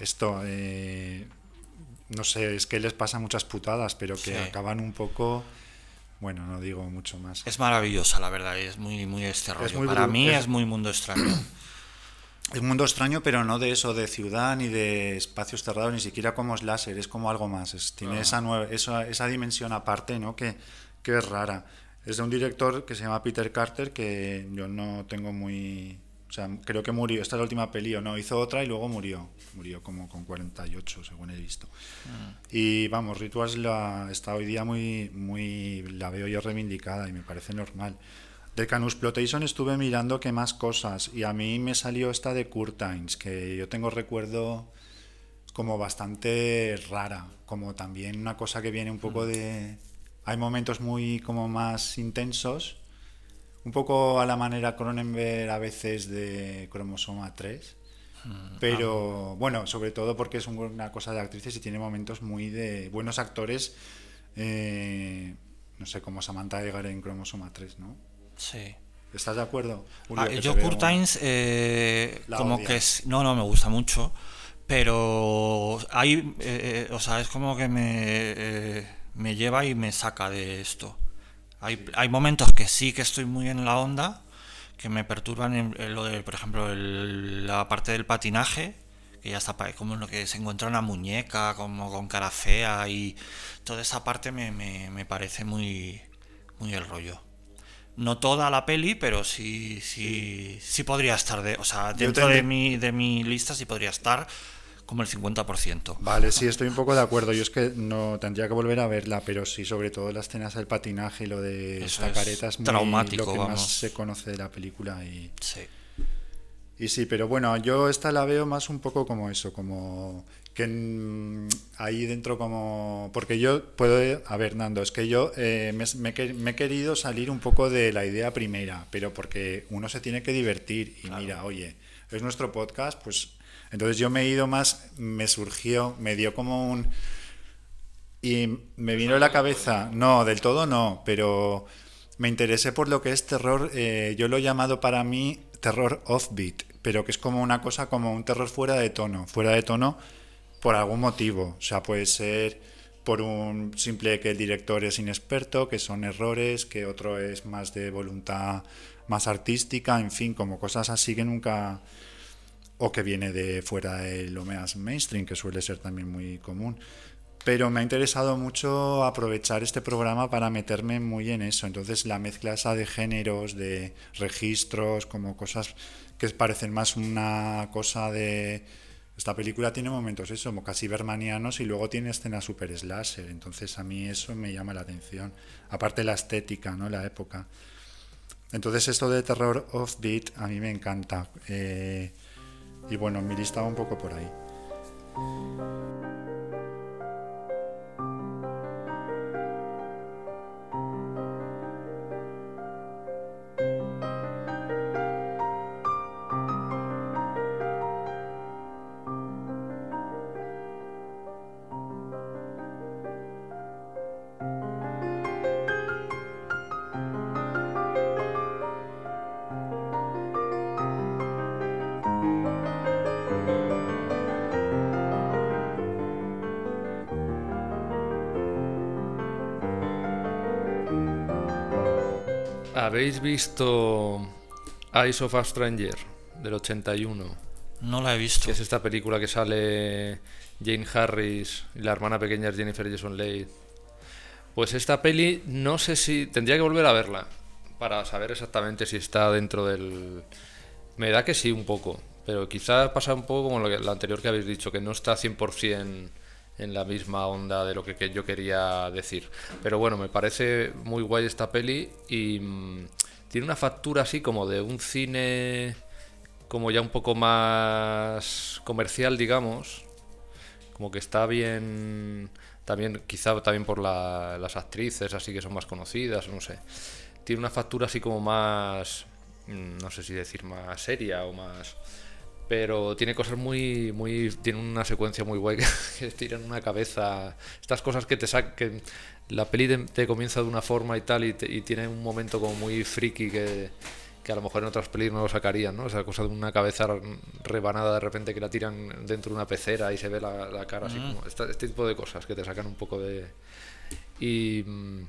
esto, eh, no sé, es que les pasa muchas putadas, pero que Sí. acaban un poco, bueno, no digo mucho más. Es maravillosa, la verdad, y es muy, muy este rollo. muy Para mí es- es muy mundo extraño. Es un mundo extraño, pero no de eso, de ciudad ni de espacios cerrados, ni siquiera como es láser, es como algo más. es- tiene esa, nueva, esa, esa dimensión aparte, ¿no? Que, que es rara. Es de un director que se llama Peter Carter, que yo no tengo muy... O sea, creo que murió, esta es la última peli, o no, hizo otra y luego murió. Murió como con 48, según he visto. Y vamos, Rituals la, está hoy día muy, muy, la veo yo reivindicada y me parece normal. De Canus Plotation estuve mirando qué más cosas y a mí me salió esta de Curtains, que yo tengo recuerdo como bastante rara, como también una cosa que viene un poco de... Hay momentos muy como más intensos, un poco a la manera Cronenberg a veces de Cromosoma 3, pero bueno, sobre todo porque es un- una cosa de actrices y tiene momentos muy de buenos actores, eh, no sé, como Samantha Eggar en Cromosoma 3, ¿no? Sí. ¿Estás de acuerdo? Julio, Ah, yo Curtains, eh, como odias. que es, no, no me gusta mucho, pero hay, eh, eh, o sea, es como que me, eh, me lleva y me saca de esto. Hay, hay momentos que sí que estoy muy en la onda, que me perturban en, en lo de, por ejemplo, el- la parte del patinaje, que ya está como en lo que se encuentra una muñeca, como con cara fea y toda esa parte me, me, me parece muy, muy el rollo. No toda la peli, pero sí, sí, sí podría estar de, o sea, dentro de mi, de mi lista sí podría estar como el 50%. Vale, sí, estoy un poco de acuerdo. Yo es que no tendría que volver a verla, pero sí, sobre todo las escenas del patinaje y lo de Eso esta es careta es muy traumático, lo que vamos. más se conoce de la película y, Sí. y sí, pero bueno, yo esta la veo más un poco como eso, como que ahí dentro como... Porque yo puedo... A ver, Nando, es que yo eh, me he querido salir un poco de la idea primera, pero porque uno se tiene que divertir y mira, oye, es nuestro podcast, pues... Entonces yo me he ido más, me surgió, me dio como un... Y me vino a la cabeza, no, del todo no, pero me interesé por lo que es terror, eh, yo lo he llamado para mí terror offbeat, pero que es como una cosa, como un terror fuera de tono, fuera de tono por algún motivo, o sea, puede ser por un simple que el director es inexperto, que son errores, que otro es más de voluntad más artística, en fin, como cosas así que nunca o que viene de fuera de lo más mainstream, que suele ser también muy común. Pero me ha interesado mucho aprovechar este programa para meterme muy en eso. Entonces la mezcla esa de géneros, de registros, como cosas que parecen más una cosa de... Esta película tiene momentos eso, como casi bermanianos y luego tiene escenas super slasher. Entonces a mí eso me llama la atención. Aparte la estética, ¿no? La época. Entonces esto de terror offbeat a mí me encanta. Eh, y bueno, mi lista va un poco por ahí. ¿Habéis visto Eyes of a Stranger del 81? No la he visto. Que es esta película que sale Jane Harris y la hermana pequeña es Jennifer Jason Leigh. Pues esta peli, no sé si. Tendría que volver a verla para saber exactamente si está dentro del. Me da que sí, un poco. Pero quizá pasa un poco como lo, que, lo anterior que habéis dicho, que no está 100% en la misma onda de lo que, yo quería decir. Pero bueno, me parece muy guay esta peli y mm, tiene una factura así como de un cine como ya un poco más comercial, digamos. Como que está bien, también quizá también por la- las actrices así que son más conocidas, no sé. Tiene una factura así como más, mm, no sé si decir más seria o más... pero tiene cosas muy muy tiene una secuencia muy guay que, que tiran una cabeza. Estas cosas que te sacan la peli te, te comienza de una forma y tal y, te- y tiene un momento como muy friki que, que a lo mejor en otras pelis no lo sacarían no esa cosa de una cabeza rebanada de repente que la tiran dentro de una pecera y se ve la, la cara así como esta- este tipo de cosas que te sacan un poco de y, mm,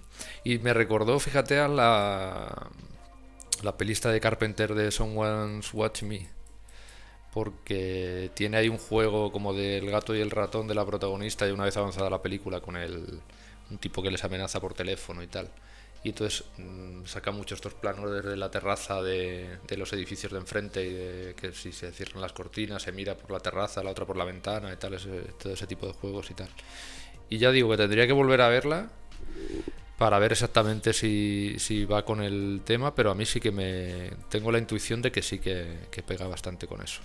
y me recordó fíjate a la la pelista de Carpenter de Someone's Watch Me porque tiene ahí un juego como del gato y el ratón de la protagonista y una vez avanzada la película con el un tipo que les amenaza por teléfono y tal y entonces mm, saca mucho estos planos desde la terraza de, los edificios de enfrente y de que si se cierran las cortinas se mira por la terraza la otra por la ventana y tal ese- todo ese tipo de juegos y tal y ya digo que tendría que volver a verla para ver exactamente si, si va con el tema, pero a mí sí que me tengo la intuición de que sí que pega bastante con eso.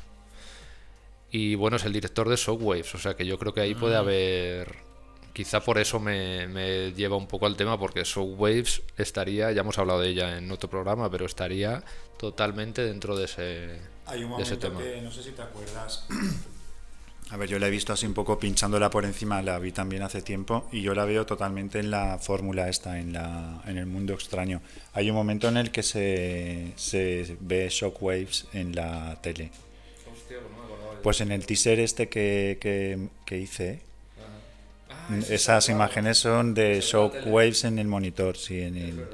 Y bueno, es el director de Shockwaves, o sea que yo creo que ahí puede haber... Quizá por eso me, me lleva un poco al tema, porque Shockwaves estaría, ya hemos hablado de ella en otro programa, pero estaría totalmente dentro de ese, Hay un de ese momento tema. que no sé si te acuerdas. A ver, yo la he visto así un poco pinchándola por encima, la vi también hace tiempo y yo la veo totalmente en la fórmula esta, en, la, en el mundo extraño. Hay un momento en el que se, se ve Shockwaves en la tele. Pues en el teaser este que, que, que hice, esas imágenes son de Shockwaves en el monitor, sí, en el...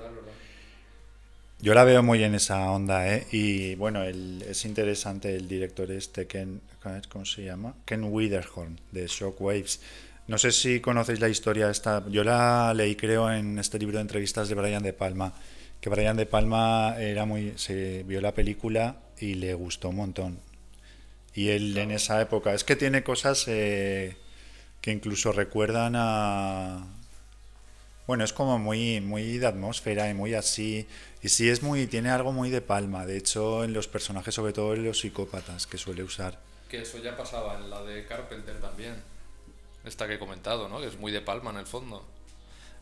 Yo la veo muy en esa onda, ¿eh? Y bueno, el- es interesante el director este, Ken, ¿cómo se llama? Ken Widerhorn, de Shockwaves. No sé si conocéis la historia esta, yo la leí creo en este libro de entrevistas de Brian De Palma, que Brian De Palma era muy, se vio la película y le gustó un montón. Y él en esa época, es que tiene cosas eh, que incluso recuerdan a, bueno, es como muy, muy de atmósfera y muy así. Y sí es muy, tiene algo muy de palma. De hecho, en los personajes, sobre todo en los psicópatas, que suele usar. Que eso ya pasaba en la de Carpenter también. Esta que he comentado, ¿no? Que es muy de palma en el fondo.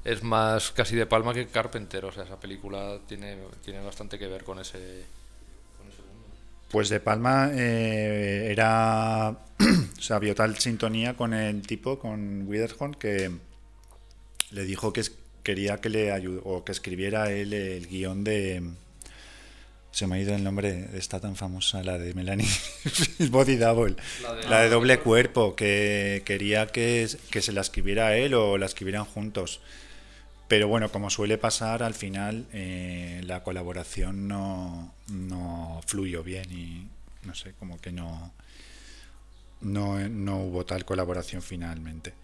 Es más casi de palma que Carpenter, o sea, esa película tiene, tiene bastante que ver con ese. Pues de palma eh, era. o sea, vio tal sintonía con el tipo, con Widerhorn, que le dijo que quería que le ayudó o que escribiera él el guion de. Se me ha ido el nombre de esta tan famosa, la de Melanie Body Double. La de- La de doble cuerpo, que quería que, que se la escribiera él o la escribieran juntos. Pero bueno, como suele pasar, al final eh, la colaboración no, no fluyó bien y no sé, como que no, no, no hubo tal colaboración finalmente.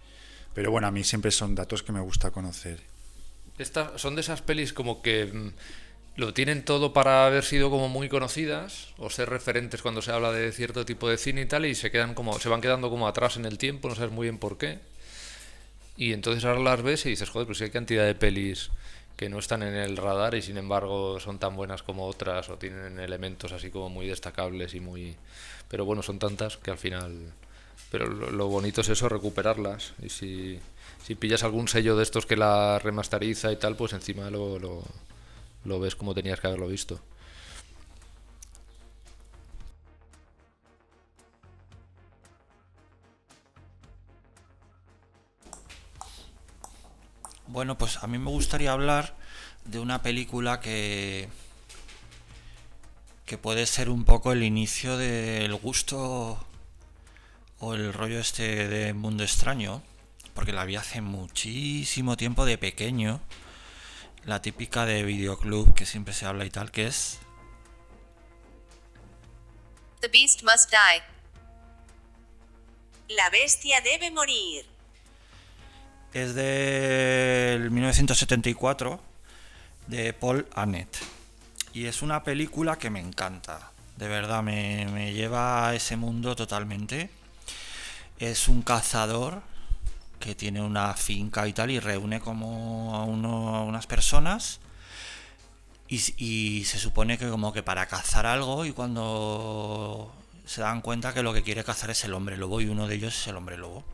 Pero bueno, a mí siempre son datos que me gusta conocer. Estas son de esas pelis como que mm, lo tienen todo para haber sido como muy conocidas o ser referentes cuando se habla de cierto tipo de cine y tal y se quedan como se van quedando como atrás en el tiempo, no sabes muy bien por qué. Y entonces ahora las ves y dices, joder, pues hay cantidad de pelis que no están en el radar y sin embargo son tan buenas como otras o tienen elementos así como muy destacables y muy... Pero bueno, son tantas que al final... Pero lo, bonito es eso, recuperarlas. Y si, si pillas algún sello de estos que la remasteriza y tal, pues encima lo, lo ves como tenías que haberlo visto. Bueno, pues a mí me gustaría hablar de una película que que puede ser un poco el inicio del gusto o el rollo este de mundo extraño, porque la vi hace muchísimo tiempo de pequeño, la típica de videoclub que siempre se habla y tal, que es The beast must die. La bestia debe morir. Es del 1974 de Paul Annett. Y es una película que me encanta. De verdad, me, lleva a ese mundo totalmente. Es un cazador que tiene una finca y tal y reúne como a, unas personas. Y se supone que como que para cazar algo y cuando se dan cuenta que lo que quiere cazar es el hombre lobo y uno de ellos es el hombre lobo.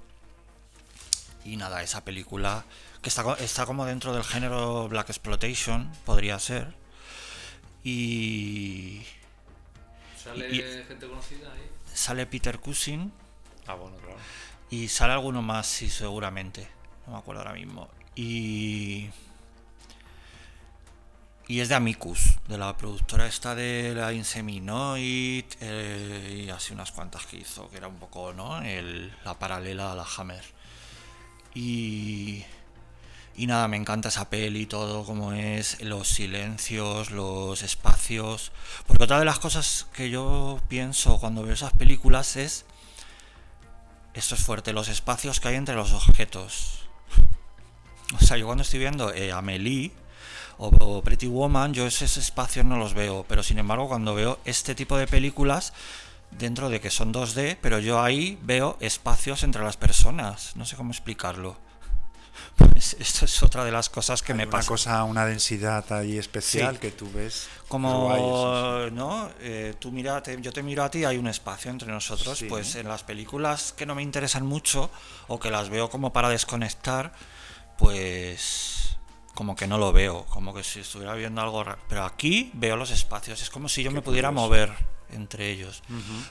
Y nada, esa película que está, está como dentro del género Black Exploitation, podría ser. Y. ¿Sale Y- gente conocida ahí? sale Peter Cushing Ah, bueno, claro. y sale alguno más, sí, seguramente. No me acuerdo ahora mismo. Y. Y es de Amicus, de la productora esta de la Inseminoid eh, y así unas cuantas que hizo, que era un poco, ¿no? El- la paralela a la Hammer. Y. Y nada, me encanta esa peli, todo como es, los silencios, los espacios. Porque otra de las cosas que yo pienso cuando veo esas películas es esto es fuerte, los espacios que hay entre los objetos. O sea, yo cuando estoy viendo eh, Amelie o, o Pretty Woman, yo esos espacios no los veo. Pero sin embargo, cuando veo este tipo de películas, dentro de que son 2D, pero yo ahí veo espacios entre las personas. No sé cómo explicarlo. Pues esto es otra de las cosas que me Una pasa. cosa, una densidad ahí especial Sí. que tú ves. Como, guay, eso sí. ¿no? Eh, tú mira, te- yo te miro a ti, hay un espacio entre nosotros. Sí. Pues en las películas que no me interesan mucho o que las veo como para desconectar, pues como que no lo veo, como que si estuviera viendo algo raro. Pero aquí veo los espacios, es como si yo me pudiera curioso. mover entre ellos.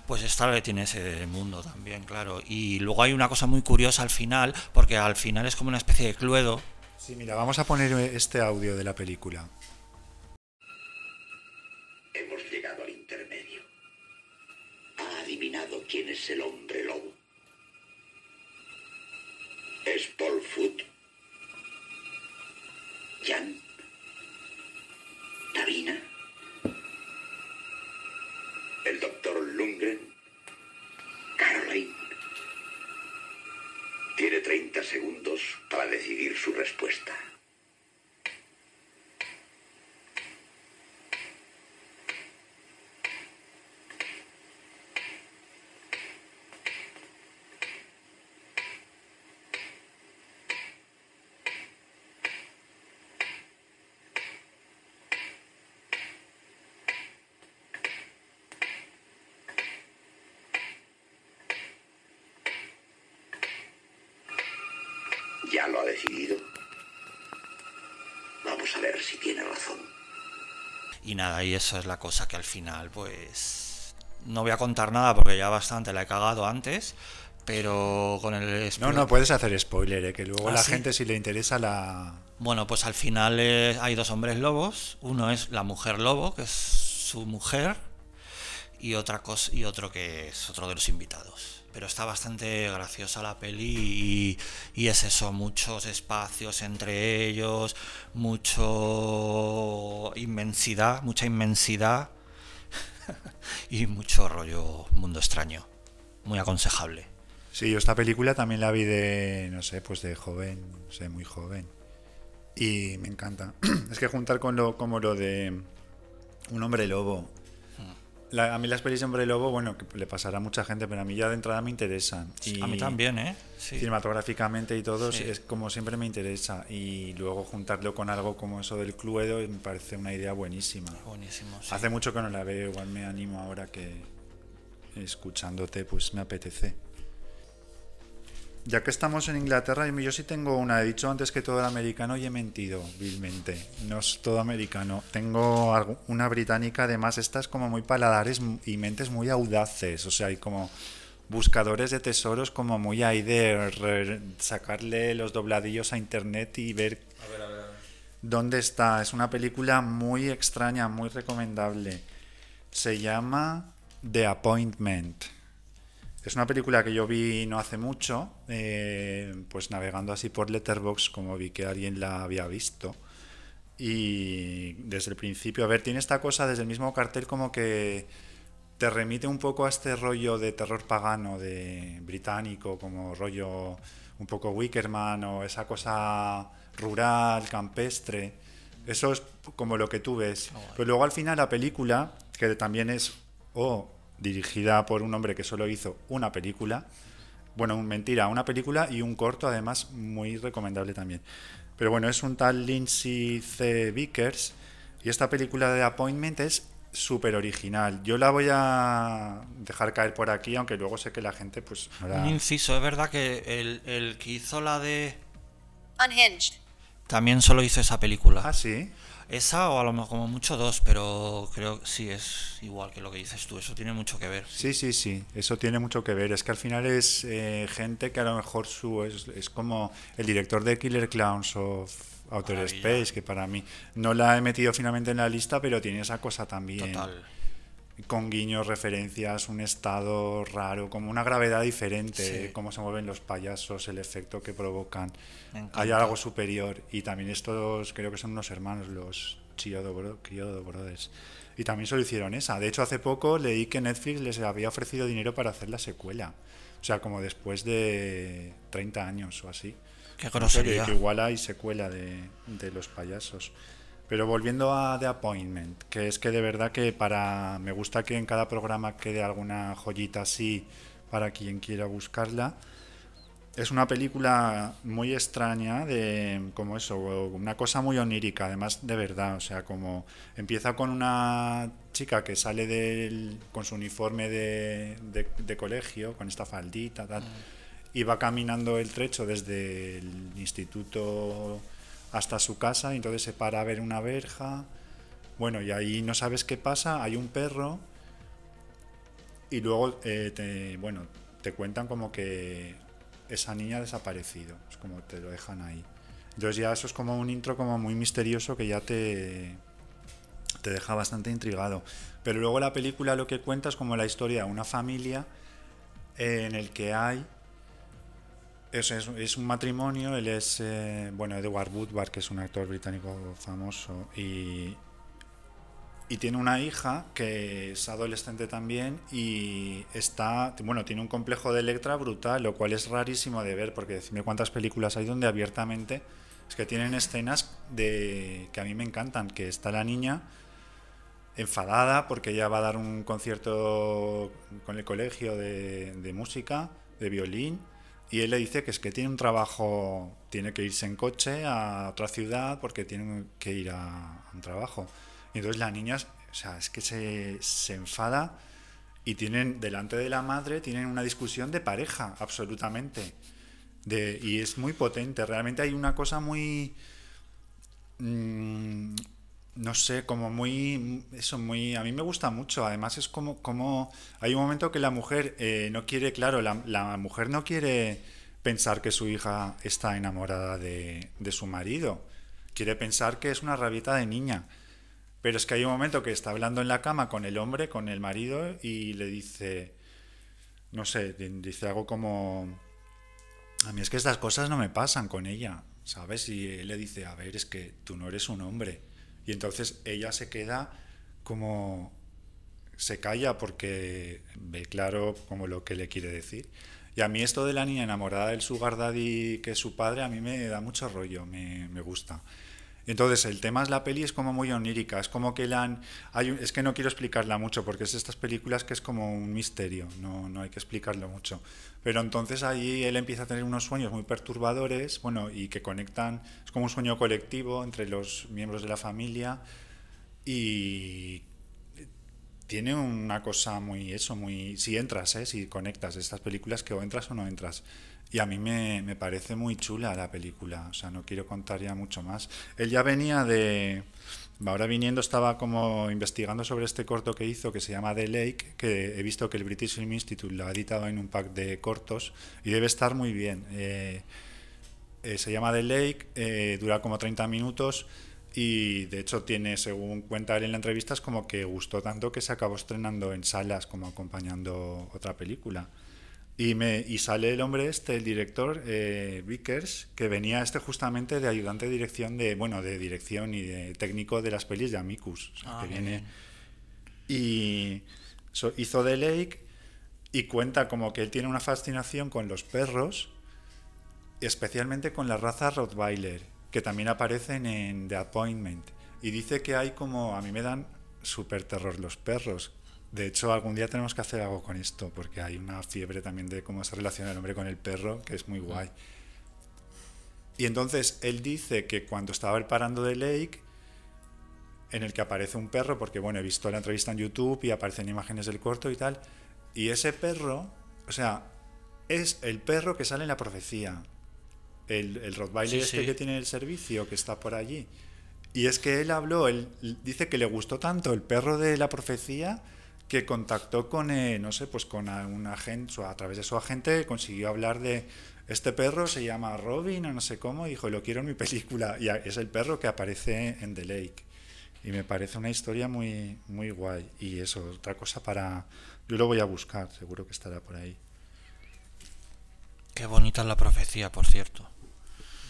Pues esta le tiene ese mundo también, claro. Y luego hay una cosa muy curiosa al final, porque al final es como una especie de cluedo. Sí, mira, vamos a poner este audio de la película. Hemos llegado al intermedio. Ha adivinado quién es el hombre lobo. ¿Es Paul Foot? ¿Jan? ¿Davina? ¿El doctor Lundgren? ¿Caroline? Tiene 30 segundos para decidir su respuesta. ¿Ya lo ha decidido? Vamos a ver si tiene razón. Y nada, y eso es la cosa que al final, pues. No voy a contar nada porque ya bastante la he cagado antes, pero con el. No, no puedes hacer spoiler, ¿eh? que luego ¿Ah, la sí? gente, si le interesa, la. Bueno, pues al final eh, hay dos hombres lobos. Uno es la mujer lobo, que es su mujer, y otra cosa y otro que es otro de los invitados. Pero está bastante graciosa la peli y, es eso, muchos espacios entre ellos, mucho inmensidad, mucha inmensidad y mucho rollo mundo extraño. Muy aconsejable. Sí, yo esta película también la vi de, no sé, pues de joven, no sé, muy joven. Y me encanta. es que juntar con lo, como lo de un hombre lobo. La- a mí las pelis de hombre lobo, bueno, que le pasará a mucha gente, pero a mí ya de entrada me interesan. Y A mí también, ¿eh? Sí. Cinematográficamente y todo, Sí. es como siempre me interesa. Y luego juntarlo con algo como eso del Cluedo me parece una idea buenísima. Buenísimo. sí. Hace mucho que no la veo, igual me animo ahora que escuchándote, pues me apetece. Ya que estamos en Inglaterra, yo yo sí tengo una. He dicho antes que todo era americano y he mentido vilmente. No es todo americano. Tengo una británica, además, estas como muy paladares y mentes muy audaces. O sea, hay como buscadores de tesoros, como muy ahí de sacarle los dobladillos a internet y ver ¿Dónde está? Es una película muy extraña, muy recomendable. Se llama The Appointment. Es una película que yo vi no hace mucho, eh, pues navegando así por Letterboxd, como vi que alguien la había visto. Y desde el principio, a ver, tiene esta cosa desde el mismo cartel como que te remite un poco a este rollo de terror pagano de británico, como rollo un poco Wickerman o esa cosa rural, campestre. Eso es como lo que tú ves. Pero luego al final la película, que también es o dirigida por un hombre que solo hizo una película, bueno, un- mentira, una película y un corto además muy recomendable también. Pero bueno, es un tal Lindsay C. Vickers y esta película de Appointment es súper original. Yo la voy a dejar caer por aquí, aunque luego sé que la gente pues Un inciso, es verdad que el, el que hizo la de... Unhinged. También solo hizo esa película. Ah, sí. Esa o a lo mejor como mucho dos, pero creo que sí es igual que lo que dices tú, eso tiene mucho que ver. Sí, sí, sí, eso tiene mucho que ver. Es que al final es eh, gente que a lo mejor su es, es como el director de Killer Clowns of Outer Maravilla. Space, que para mí no la he metido finalmente en la lista, pero tiene esa cosa también. Total. Con guiños, referencias, un estado raro, como una gravedad diferente, Sí. cómo se mueven los payasos, el efecto que provocan. Hay algo superior. Y también estos, creo que son unos hermanos, los Chiodo, Bro- Chiodo Brothers. Y también se lo hicieron esa. De hecho, hace poco leí que Netflix les había ofrecido dinero para hacer la secuela. O sea, como después de 30 años o así. Qué No sé, que, grosería. que igual hay secuela de, de los payasos. Pero volviendo a The Appointment, que es que de verdad que para. Me gusta que en cada programa quede alguna joyita así para quien quiera buscarla. Es una película muy extraña, de como eso, una cosa muy onírica, además de verdad. O sea, como empieza con una chica que sale del, con su uniforme de, de- de colegio, con esta faldita, tal, y va caminando el trecho desde el instituto hasta su casa, y entonces se para a ver una verja. Bueno, y ahí no sabes qué pasa, hay un perro y luego eh, te, bueno, te cuentan como que esa niña ha desaparecido, es como te lo dejan ahí. Entonces ya eso es como un intro como muy misterioso que ya te, te deja bastante intrigado. Pero luego la película lo que cuenta es como la historia de una familia eh, en el que hay es, es, un matrimonio, él es, eh, bueno, Edward Woodward, que es un actor británico famoso, y, y tiene una hija que es adolescente también y está, bueno, tiene un complejo de Electra brutal, lo cual es rarísimo de ver, porque decime cuántas películas hay donde abiertamente es que tienen escenas de que a mí me encantan, que está la niña enfadada porque ella va a dar un concierto con el colegio de música, de violín, y él le dice que es que tiene un trabajo, tiene que irse en coche a otra ciudad porque tiene que ir a, un trabajo. Y entonces la niña, o sea, es que se, se enfada y tienen, delante de la madre, tienen una discusión de pareja, absolutamente. De, y es muy potente, realmente hay una cosa muy... mm, no sé, como muy, eso muy, a mí me gusta mucho. Además es como, como hay un momento que la mujer eh, no quiere, claro, la, la mujer no quiere pensar que su hija está enamorada de, de su marido. Quiere pensar que es una rabieta de niña. Pero es que hay un momento que está hablando en la cama con el hombre, con el marido, y le dice, no sé, dice algo como, a mí es que estas cosas no me pasan con ella, ¿sabes? Y él le dice, a ver, es que tú no eres un hombre. Y entonces ella se queda como se calla porque ve claro como lo que le quiere decir. Y a mí esto de la niña enamorada del sugar daddy que es su padre, a mí me da mucho rollo, me, me gusta. Entonces el tema es la peli es como muy onírica, es como que la han, hay, es que no quiero explicarla mucho porque es estas películas que es como un misterio, no, no hay que explicarlo mucho. Pero entonces ahí él empieza a tener unos sueños muy perturbadores, bueno, y que conectan, es como un sueño colectivo entre los miembros de la familia y tiene una cosa muy eso muy si entras ¿eh? si conectas estas películas que o entras o no entras y a mí me, me parece muy chula la película o sea no quiero contar ya mucho más él ya venía de ahora viniendo estaba como investigando sobre este corto que hizo que se llama The Lake que he visto que el British Film Institute lo ha editado en un pack de cortos y debe estar muy bien Eh, eh, se llama The Lake, eh, dura como 30 minutos y de hecho tiene, según cuenta él en la entrevista, es como que gustó tanto que se acabó estrenando en salas como acompañando otra película. Y, me, y sale el hombre este, el director eh, Vickers, que venía este justamente de ayudante de dirección de, bueno, de dirección y de técnico de las pelis de Amicus. o sea, Ah, que viene y so- hizo The Lake y cuenta como que él tiene una fascinación con los perros, especialmente con la raza Rottweiler, que también aparecen en The Appointment. Y dice que hay como, a mí me dan súper terror los perros. De hecho, algún día tenemos que hacer algo con esto, porque hay una fiebre también de cómo se relaciona el hombre con el perro, que es muy guay. Y entonces él dice que cuando estaba él parando de Lake, en el que aparece un perro, porque bueno, he visto la entrevista en YouTube y aparecen imágenes del corto y tal, y ese perro, o sea, es el perro que sale en la profecía, el, el Rottweiler Sí, este sí. que tiene el servicio, que está por allí. Y es que él habló, él dice que le gustó tanto el perro de la profecía que contactó con, eh, no sé, pues con un agente, o a través de su agente consiguió hablar de este perro se llama Robin o no sé cómo, y dijo, lo quiero en mi película. Y es el perro que aparece en The Lake. Y me parece una historia muy, muy guay. Y eso, otra cosa para... Yo lo voy a buscar, seguro que estará por ahí. Qué bonita es la profecía, por cierto.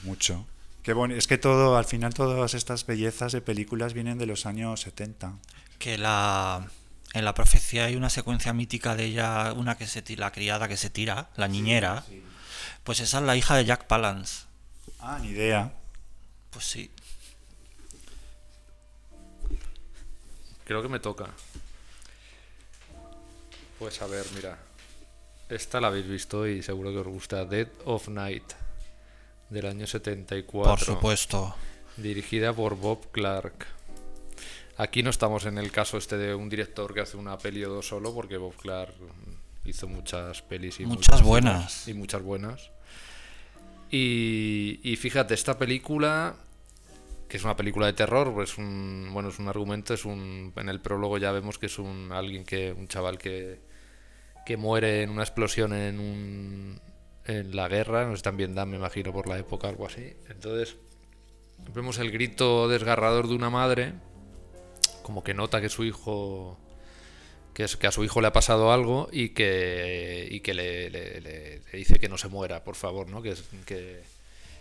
Mucho. Qué boni- es que todo, al final todas estas bellezas de películas vienen de los años 70. Que la en la profecía hay una secuencia mítica de ella, una que se la criada que se tira, la niñera. Pues esa es la hija de Jack Palance. Ah, ni idea. Pues sí. Creo que me toca. Pues a ver, mira. Esta la habéis visto y seguro que os gusta. Dead of Night. Del año 74. Por supuesto. Dirigida por Bob Clark. Aquí no estamos en el caso este de un director que hace una peli o dos solo, porque Bob Clark hizo muchas pelis y Muchas buenas. Y muchas buenas. Y, y fíjate, esta película, que es una película de terror, pues un, bueno, es un argumento, es un, en el prólogo ya vemos que es un alguien que, un chaval que, que muere en una explosión en un, en la guerra, no sé, también dan, me imagino, por la época, algo así. Entonces, vemos el grito desgarrador de una madre, como que nota que su hijo que, a su hijo le ha pasado algo y que, y que le, dice que no se muera, por favor, ¿no? Que, que-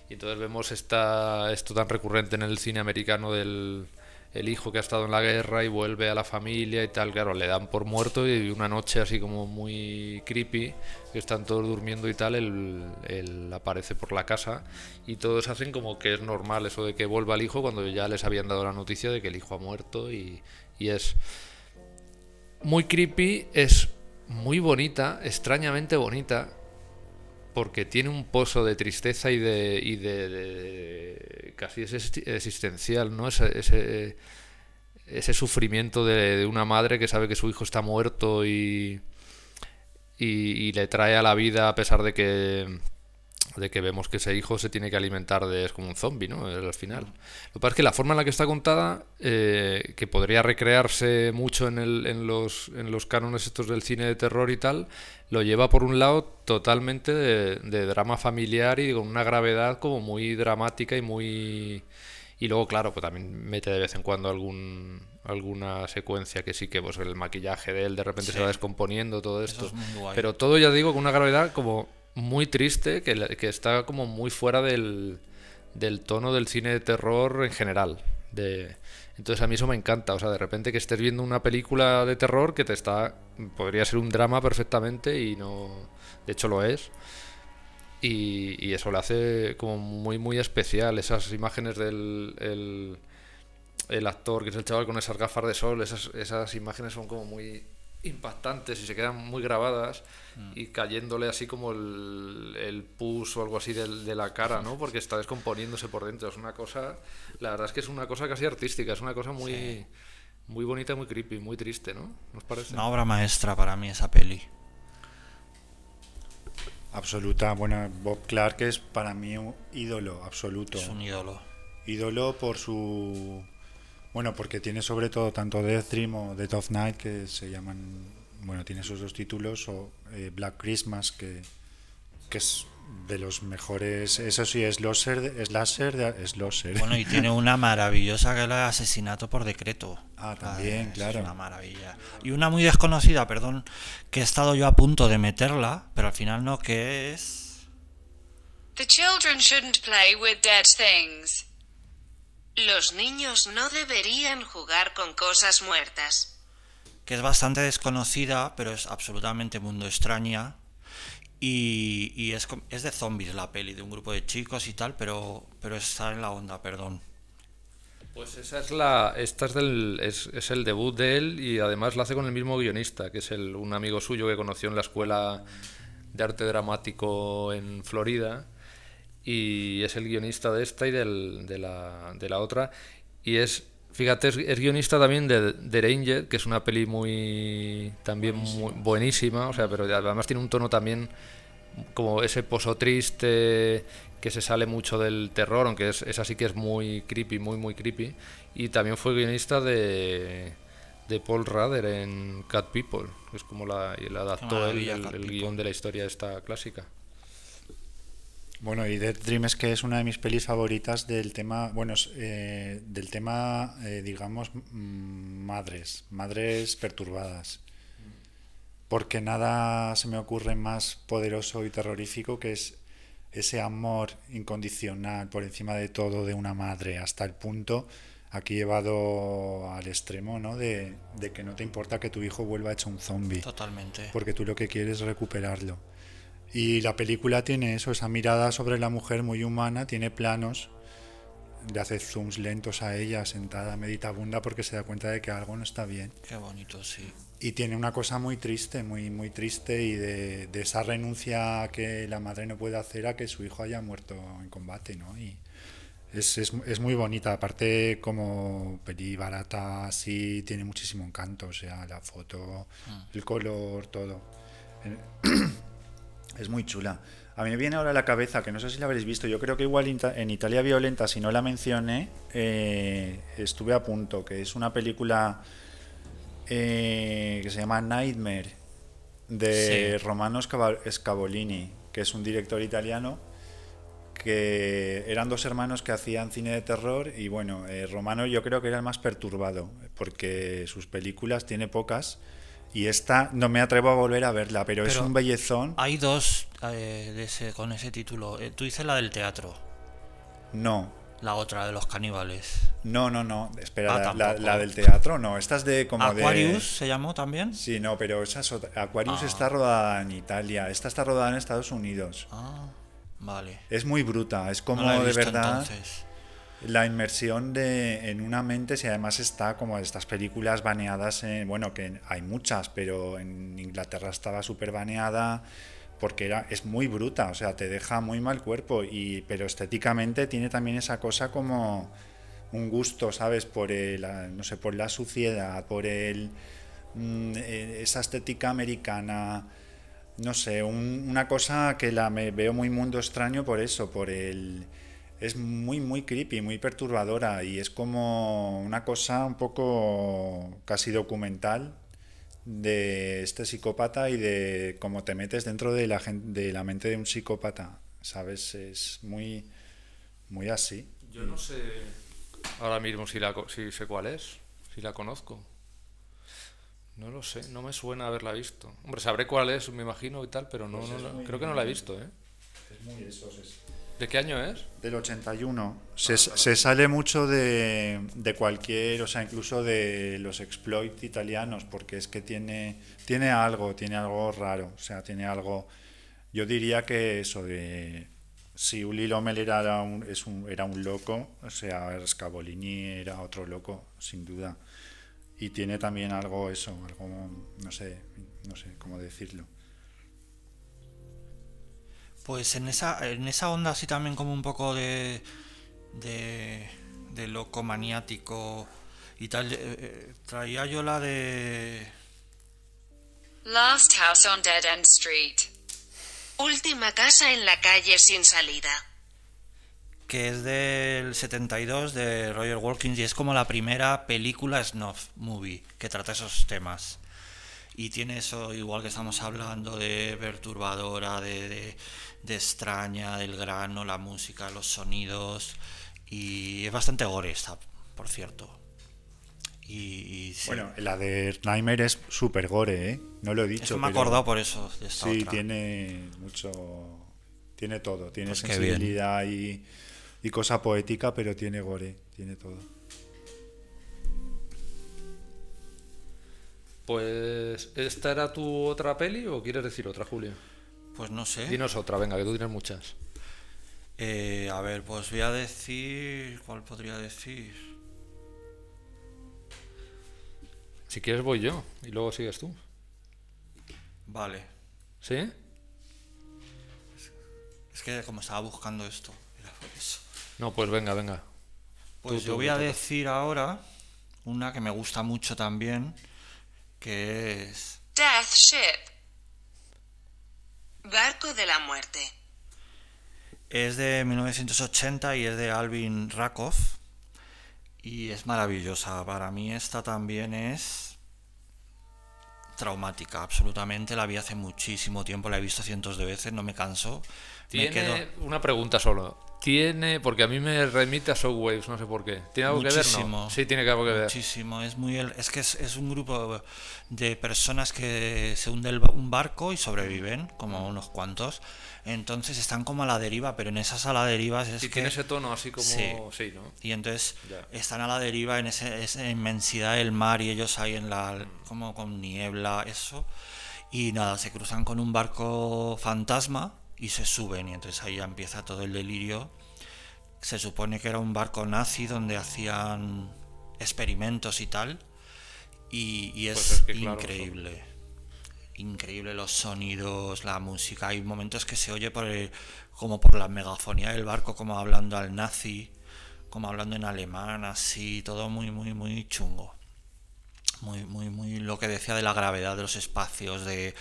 y entonces vemos esta, esto tan recurrente en el cine americano del el hijo que ha estado en la guerra y vuelve a la familia y tal, claro, le dan por muerto y una noche así como muy creepy, que están todos durmiendo y tal, él, aparece por la casa y todos hacen como que es normal eso de que vuelva el hijo cuando ya les habían dado la noticia de que el hijo ha muerto y, y es muy creepy, es muy bonita, extrañamente bonita, porque tiene un pozo de tristeza y de, y de, casi es existencial, ¿no? Ese, ese, sufrimiento de, una madre que sabe que su hijo está muerto y, y le trae a la vida a pesar de que de que vemos que ese hijo se tiene que alimentar de es como un zombie, ¿no? Al final. Lo que pasa es que la forma en la que está contada, eh, que podría recrearse mucho en, el, en, los, en los cánones estos del cine de terror y tal, lo lleva por un lado totalmente de, de drama familiar y con una gravedad como muy dramática y muy... Y luego, claro, pues también mete de vez en cuando algún alguna secuencia que sí que pues el maquillaje de él de repente se va descomponiendo todo esto. es. Pero todo ya digo con una gravedad como muy triste que, que está como muy fuera del, del tono del cine de terror en general. De, entonces a mí eso me encanta, o sea, de repente que estés viendo una película de terror que te está podría ser un drama perfectamente y no de hecho lo es. Y, y eso le hace como muy muy especial esas imágenes del el, el actor que es el chaval con esas gafas de sol, esas, esas imágenes son como muy impactantes y se quedan muy grabadas y cayéndole así como el, el pus o algo así de, la cara, ¿no? Porque está descomponiéndose por dentro. Es una cosa, la verdad es que es una cosa casi artística, es una cosa muy, muy bonita, muy creepy, muy triste, ¿no? ¿Nos parece? Una obra maestra para mí esa peli. Absoluta. Bueno, Bob Clark es para mí un ídolo absoluto. Es un ídolo. Ídolo por su... Bueno, porque tiene sobre todo tanto Death Dream o Death of Night, que se llaman... Bueno, tiene esos dos títulos, o eh, Black Christmas, que, que es de los mejores... Eso sí, es Slasher, de- slasher de Slasher. Bueno, y tiene una maravillosa que es la de asesinato por decreto. Ah, también, es claro. una maravilla. Y una muy desconocida, perdón, que he estado yo a punto de meterla, pero al final no, que es... The children shouldn't play with dead things. Los niños no deberían jugar con cosas muertas. que es bastante desconocida, pero es absolutamente mundo extraña. Y, y es, de zombies la peli, de un grupo de chicos y tal, pero, pero está en la onda, perdón. Pues esa es la, esta es, del, es, es el debut de él y además la hace con el mismo guionista, que es el, un amigo suyo que conoció en la escuela de arte dramático en Florida y es el guionista de esta y del- de, la, de la otra y es, fíjate, es, es guionista también de The Ranger, que es una peli muy, también muy buenísima, o sea, pero además tiene un tono también como ese pozo triste que se sale mucho del terror, aunque es, esa sí que es muy creepy, muy, muy creepy. Y también fue guionista de, de Paul Rader en Cat People, que es como la, la adaptó el, el People. guion de la historia esta clásica. Bueno, y Dead Dream es que es una de mis pelis favoritas del tema, bueno, eh, del tema, eh, digamos, mm, madres, madres perturbadas. Porque nada se me ocurre más poderoso y terrorífico que es ese amor incondicional por encima de todo de una madre, hasta el punto, aquí llevado al extremo, ¿no? De, de que no te importa que tu hijo vuelva hecho un zombie Totalmente. porque tú lo que quieres es recuperarlo. Y la película tiene eso, esa mirada sobre la mujer muy humana, tiene planos, le hace zooms lentos a ella, sentada, meditabunda, porque se da cuenta de que algo no está bien. Qué bonito, sí. Y tiene una cosa muy triste, muy, muy triste, y de, de esa renuncia que la madre no puede hacer a que su hijo haya muerto en combate, ¿no? Y es, es, es muy bonita, aparte como peli barata, así, tiene muchísimo encanto, o sea, la foto, el color, todo. Es muy chula. A mí me viene ahora a la cabeza, que no sé si la habréis visto, yo creo que igual en Italia Violenta, si no la mencioné, eh, estuve a punto, que es una película eh, que se llama Nightmare, de Sí. Romano Scavolini, que es un director italiano, que eran dos hermanos que hacían cine de terror y bueno, eh, Romano yo creo que era el más perturbado, porque sus películas tiene pocas y esta no me atrevo a volver a verla, pero, es un bellezón. Hay dos eh, de ese, con ese título. Eh, tú dices la del teatro, No, la otra de los caníbales. no, no, no, espera, Ah, la, del teatro no, esta es de como de... Aquarius se llamó también. Sí, no, pero esa es otra- Aquarius Ah. está rodada en Italia, esta está rodada en Estados Unidos. Ah, vale. Es muy bruta, es como No de verdad entonces. La inmersión de, en una mente, si además está como estas películas baneadas, en, bueno, que hay muchas, pero en Inglaterra estaba súper baneada porque era, es muy bruta, o sea, te deja muy mal cuerpo, y, pero estéticamente tiene también esa cosa como un gusto, ¿sabes? Por el, no sé, por la suciedad, por el, mm, eh, esa estética americana, no sé, un- una cosa que la me veo muy mundo extraño por eso, por el es muy muy creepy, muy perturbadora y es como una cosa un poco casi documental de este psicópata y de cómo te metes dentro de la gen- de la mente de un psicópata, ¿sabes? Es muy muy así. Yo no sé ahora mismo si, la, si sé cuál es, si la conozco. No lo sé, no me suena haberla visto. Hombre, sabré cuál es, me imagino y tal, pero no, no la- creo que no la he visto, ¿eh? Es muy es ¿De qué año es? Del 81. Se, se sale mucho de, de cualquier, o sea, incluso de los exploit italianos, porque es que tiene, tiene algo, tiene algo raro, o sea, tiene algo... Yo diría que eso de... Si Uli Lommel era un, es un, era un loco, o sea, Scavolini era otro loco, sin duda. Y tiene también algo eso, algo, no sé, no sé cómo decirlo. Pues en esa, en esa onda así también como un poco de, de, de loco maniático y tal, eh, eh, traía yo la de... Last house on Dead End Street. Última casa en la calle sin salida. que es del 72 de Roger Wilkins y es como la primera película snuff movie que trata esos temas. Y tiene eso, igual que estamos hablando de perturbadora, de, de, de extraña, del grano, la música, los sonidos. Y es bastante gore esta, por cierto. Y, y sí. Bueno, la de Nightmare es super gore, ¿eh? No lo he dicho. Eso me he pero- acordado por eso de esta Sí, otra. tiene mucho. Tiene todo. Tiene Pues sensibilidad y, y cosa poética, pero tiene gore. Tiene todo. Pues, ¿esta era tu otra peli o quieres decir otra, Julio? Pues no sé. Dinos otra, venga, que tú tienes muchas. Eh, a ver, pues voy a decir. ¿Cuál podría decir? Si quieres voy yo y luego sigues tú. Vale. ¿Sí? Es que como estaba buscando esto, era por eso. No, pues venga, venga. Pues Tú, yo tú, voy a decir ahora una que me gusta mucho también, que es Death Ship. Barco de la muerte. Es de 1980 y es de Alvin Rakov. Y es maravillosa. Para mí esta también es traumática, absolutamente. La vi hace muchísimo tiempo, la he visto cientos de veces, no me canso. Tiene una pregunta solo. Tiene, porque a mí me remite a Shockwaves, no sé por qué. ¿Tiene algo que ver? No? Sí, tiene algo que ver. Muchísimo, es muy es que es, un grupo de personas que se hunde un barco y sobreviven, como unos cuantos. Entonces están como a la deriva, pero en esas a la deriva es que tiene ese tono así como sí, ¿no? Y entonces están a la deriva en esa inmensidad del mar y ellos ahí en la mm. como con niebla, eso. Y nada, se cruzan con un barco fantasma y se suben y entonces ahí ya empieza todo el delirio. Se supone que era un barco nazi donde hacían experimentos y tal y, es, pues increíble. Increíble los sonidos, la música. Hay momentos que se oye por como por la megafonía del barco, como hablando al nazi, como hablando en alemán, así, todo muy, muy, muy chungo. Muy, muy, muy lo que decía de la gravedad de los espacios, de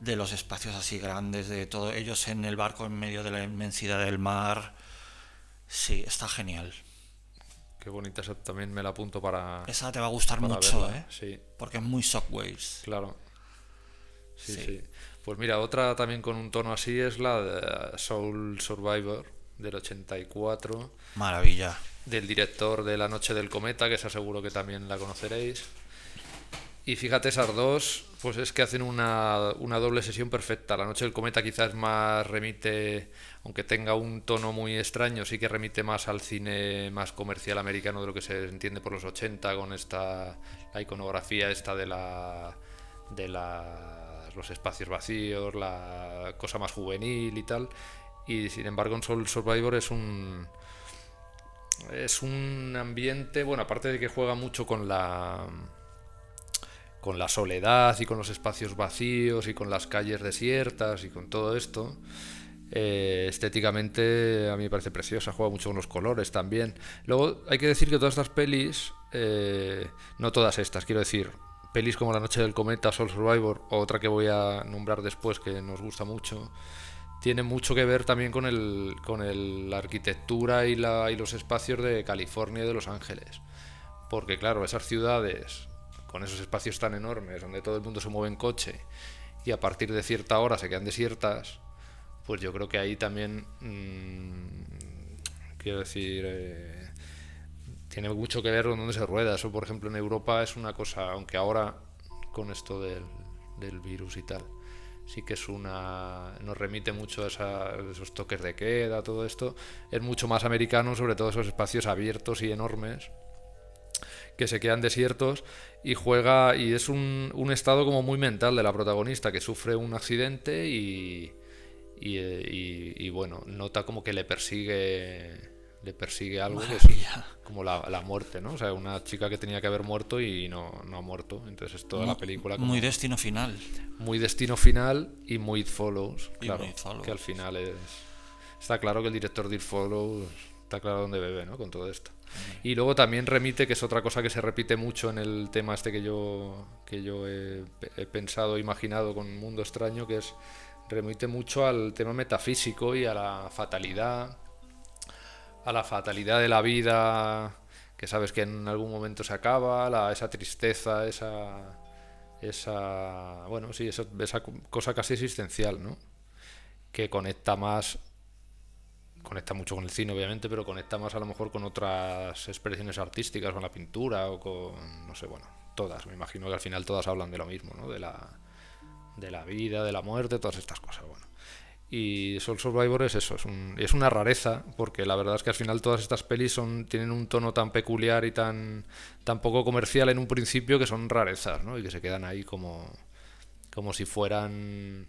de los espacios así grandes, de todo, ellos en el barco en medio de la inmensidad del mar. Sí, está genial. Qué bonita, esa también me la apunto para. Esa te va a gustar mucho, ¿eh? Sí. Porque es muy Shockwaves. Claro. Sí, sí, Pues mira, otra también con un tono así es la de Soul Survivor del 84. Maravilla. Del director de La Noche del Cometa, que os aseguro que también la conoceréis. Y fíjate, esas dos, pues es que hacen una, una, doble sesión perfecta. La Noche del Cometa quizás más remite, aunque tenga un tono muy extraño, sí que remite más al cine más comercial americano de lo que se entiende por los 80, con esta la iconografía esta de la de la, los espacios vacíos, la cosa más juvenil y tal. Y sin embargo en Soul Survivor es un es un ambiente, bueno, aparte de que juega mucho con la con la soledad y con los espacios vacíos y con las calles desiertas y con todo esto. Eh, estéticamente a mí me parece preciosa, juega mucho con los colores también. Luego hay que decir que todas estas pelis, eh, no todas estas, quiero decir, pelis como La Noche del Cometa, Soul Survivor, o otra que voy a nombrar después que nos gusta mucho, tienen mucho que ver también con, el, con el, la arquitectura y, la, y los espacios de California y de Los Ángeles. Porque claro, esas ciudades con esos espacios tan enormes donde todo el mundo se mueve en coche y a partir de cierta hora se quedan desiertas, pues yo creo que ahí también, mm, quiero decir, eh, tiene mucho que ver con dónde se rueda. Eso, por ejemplo, en Europa es una cosa, aunque ahora con esto del, virus y tal, sí que es una nos remite mucho a, esos toques de queda, todo esto, es mucho más americano, sobre todo esos espacios abiertos y enormes que se quedan desiertos y juega y es un, un, estado como muy mental de la protagonista que sufre un accidente y, y, bueno, nota como que le persigue le persigue algo como la, la, muerte, ¿no? O sea, una chica que tenía que haber muerto y no, no ha muerto. Entonces es toda la película muy destino final. Muy destino final y muy It Follows, claro, que al final es está claro que el director de It Follows está claro dónde bebe, ¿no? Con todo esto. Y luego también remite, que es otra cosa que se repite mucho en el tema este que yo, que yo he, pensado, imaginado con Mundo Extraño, que es remite mucho al tema metafísico y a la fatalidad, a la fatalidad de la vida, que sabes que en algún momento se acaba, la, esa tristeza, esa, esa, bueno, sí, esa cosa casi existencial, ¿no? Que conecta más conecta mucho con el cine, obviamente, pero conecta más a lo mejor con otras expresiones artísticas, con la pintura o con, no sé, bueno, todas. Me imagino que al final todas hablan de lo mismo, ¿no? De la, de la vida, de la muerte, todas estas cosas, bueno. Y Soul Survivor es eso, es, un, es una rareza, porque la verdad es que al final todas estas pelis son, tienen un tono tan peculiar y tan, tan poco comercial en un principio que son rarezas, ¿no? Y que se quedan ahí como, como si fueran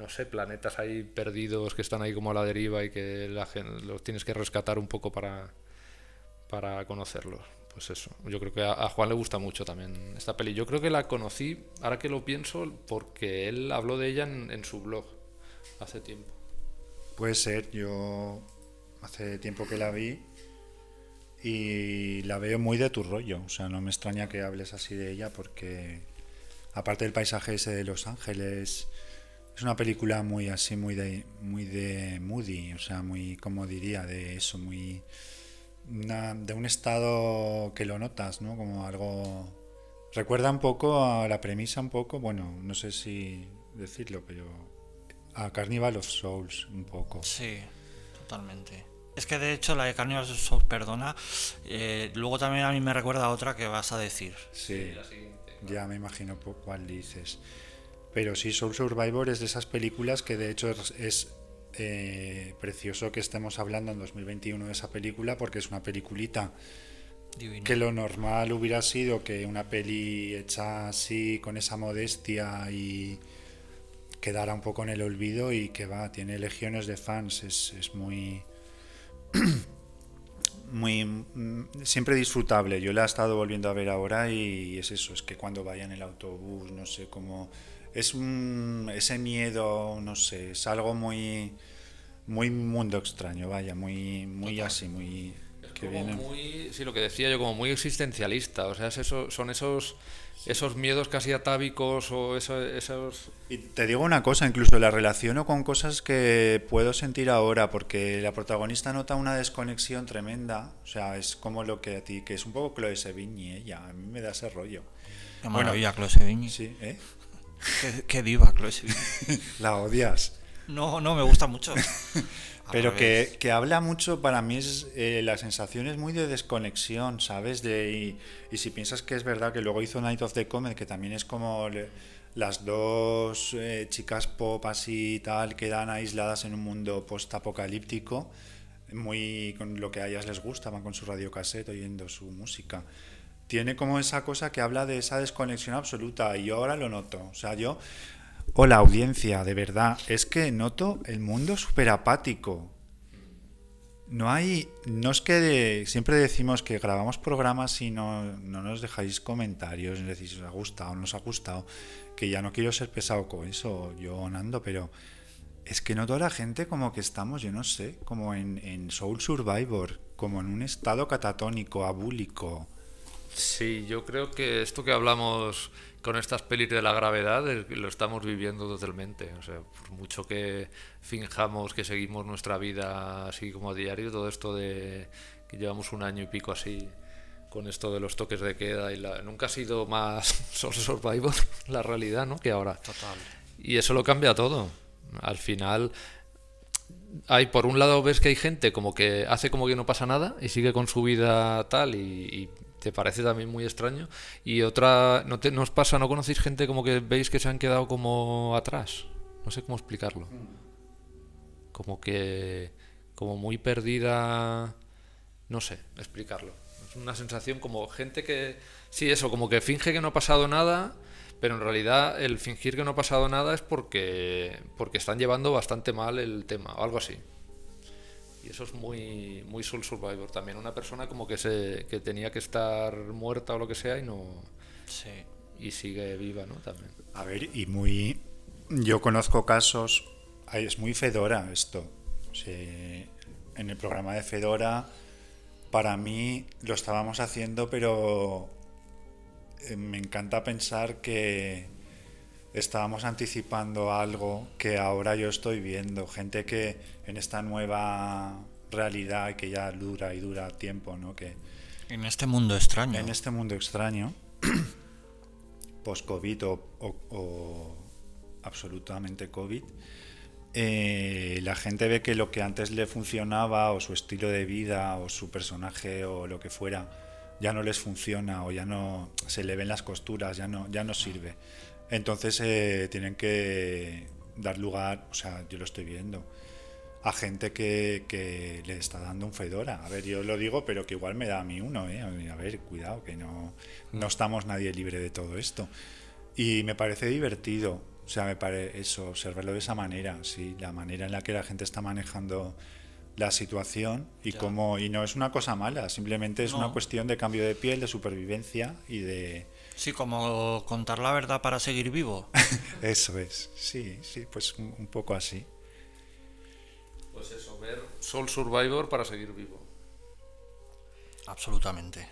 no sé, planetas ahí perdidos que están ahí como a la deriva y que la los tienes que rescatar un poco para, para conocerlos. Pues eso, yo creo que a, Juan le gusta mucho también esta peli. Yo creo que la conocí, ahora que lo pienso, porque él habló de ella en, su blog hace tiempo. Puede ser, yo hace tiempo que la vi y la veo muy de tu rollo. O sea, no me extraña que hables así de ella porque, aparte del paisaje ese de Los Ángeles, Es una película muy así, muy de, muy de moody, o sea, muy, como diría, de eso, muy... una- de un estado que lo notas, ¿no? Como algo... Recuerda un poco a la premisa, un poco, bueno, no sé si decirlo, pero a Carnival of Souls, un poco. Sí, totalmente. Es que de hecho la de Carnival of Souls, perdona, eh, luego también a mí me recuerda a otra que vas a decir. Sí, ya me imagino cuál dices. Pero sí, Soul Survivor es de esas películas que de hecho es, es, eh, precioso que estemos hablando en 2021 de esa película porque es una peliculita Divino. que lo normal hubiera sido que una peli hecha así con esa modestia y quedara un poco en el olvido y que va, tiene legiones de fans, es, es muy muy mm, siempre disfrutable. Yo la he estado volviendo a ver ahora y es eso, es que cuando vaya en el autobús, no sé cómo es un, ese miedo, no sé, es algo muy muy mundo extraño, vaya, muy muy así, muy que Como viene muy, sí, lo que decía yo, como muy existencialista. O sea, es eso, son esos, esos miedos casi atávicos o eso- esos... Y te digo una cosa, incluso la relaciono con cosas que puedo sentir ahora, porque la protagonista nota una desconexión tremenda, o sea, es como lo que a ti, que es un poco Chloe Sevigny, ella, a mí me da ese rollo. Qué Bueno, Chloe Sevigny. Sí, ¿eh? Qué, qué diva, Chloe Sevigny. La odias. No, no, me gusta mucho. Pero que, que habla mucho, para mí es eh, la sensación es muy de desconexión, ¿sabes? De, y, y si piensas que es verdad que luego hizo Night of the Comet, que también es como le- las dos eh, chicas pop así y tal, quedan aisladas en un mundo post-apocalíptico, muy con lo que a ellas les gusta, van con su radiocassette oyendo su música. Tiene como esa cosa que habla de esa desconexión absoluta y yo ahora lo noto. O sea, yo Hola audiencia, de verdad, es que noto el mundo súper apático. No hay, no es que de- siempre decimos que grabamos programas y no, no nos dejáis comentarios, decís os ha gustado, no os ha gustado, que ya no quiero ser pesado con eso, yo Nando, pero es que noto a la gente como que estamos, yo no sé, como en, en Soul Survivor, como en un estado catatónico, abúlico. Sí, yo creo que esto que hablamos con estas pelis de la gravedad eh, lo estamos viviendo totalmente. O sea, por mucho que finjamos que seguimos nuestra vida así como a diario, todo esto de que llevamos un año y pico así con esto de los toques de queda y la, nunca ha sido más Soul Survivor la realidad, ¿no? Que ahora. Total. Y eso lo cambia todo. Al final, hay por un lado ves que hay gente como que hace como que no pasa nada y sigue con su vida tal y, y te parece también muy extraño. Y otra, ¿no, te, ¿no os pasa, no conocéis gente como que veis que se han quedado como atrás? No sé cómo explicarlo. Como que, como muy perdida, no sé explicarlo. Es una sensación como gente que, sí, eso, como que finge que no ha pasado nada. Pero en realidad el fingir que no ha pasado nada es porque, porque están llevando bastante mal el tema o algo así. Y eso es muy, muy Soul Survivor también. Una persona como que, se, que tenía que estar muerta o lo que sea y no Sí. y sigue viva, ¿no? También. A ver, y muy. Yo conozco casos. ay, Es muy Fedora esto. Se- en el programa de Fedora, para mí lo estábamos haciendo, pero eh, me encanta pensar que estábamos anticipando algo que ahora yo estoy viendo. Gente que en esta nueva realidad que ya dura y dura tiempo, ¿no? Que, En este mundo extraño. en este mundo extraño, post-COVID o, o- o absolutamente COVID, eh, la gente ve que lo que antes le funcionaba, o su estilo de vida, o su personaje, o lo que fuera, ya no les funciona, o ya no se le ven las costuras, ya no, ya no sirve. Entonces eh, tienen que dar lugar, o sea, yo lo estoy viendo, a gente que, que le está dando un Fedora. A ver, yo lo digo, pero que igual me da a mí uno, ¿eh? A ver, cuidado, que no, no estamos nadie libre de todo esto. Y me parece divertido, o sea, me parece eso, observarlo de esa manera, sí, la manera en la que la gente está manejando la situación y cómo, y no es una cosa mala, simplemente es No. una cuestión de cambio de piel, de supervivencia y de... Sí, como contar la verdad para seguir vivo. Eso es, sí, sí, pues un, un poco así. Pues eso, ver Soul Survivor para seguir vivo. Absolutamente.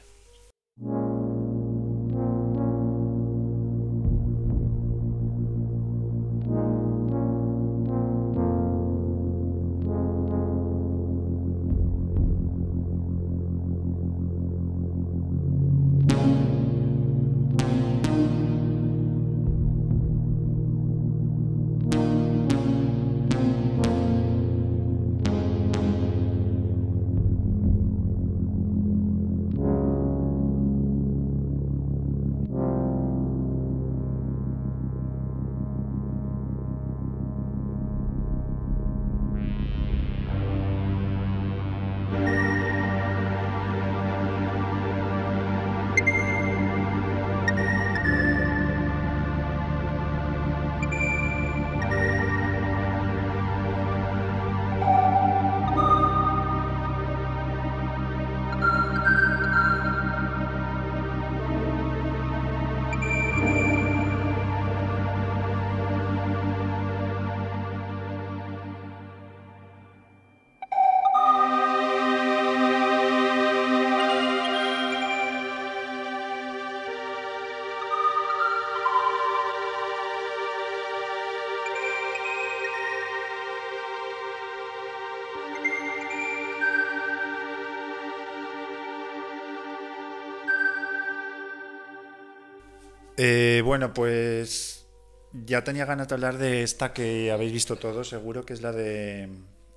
Eh, bueno, pues ya tenía ganas de hablar de esta que habéis visto todos, seguro que es la de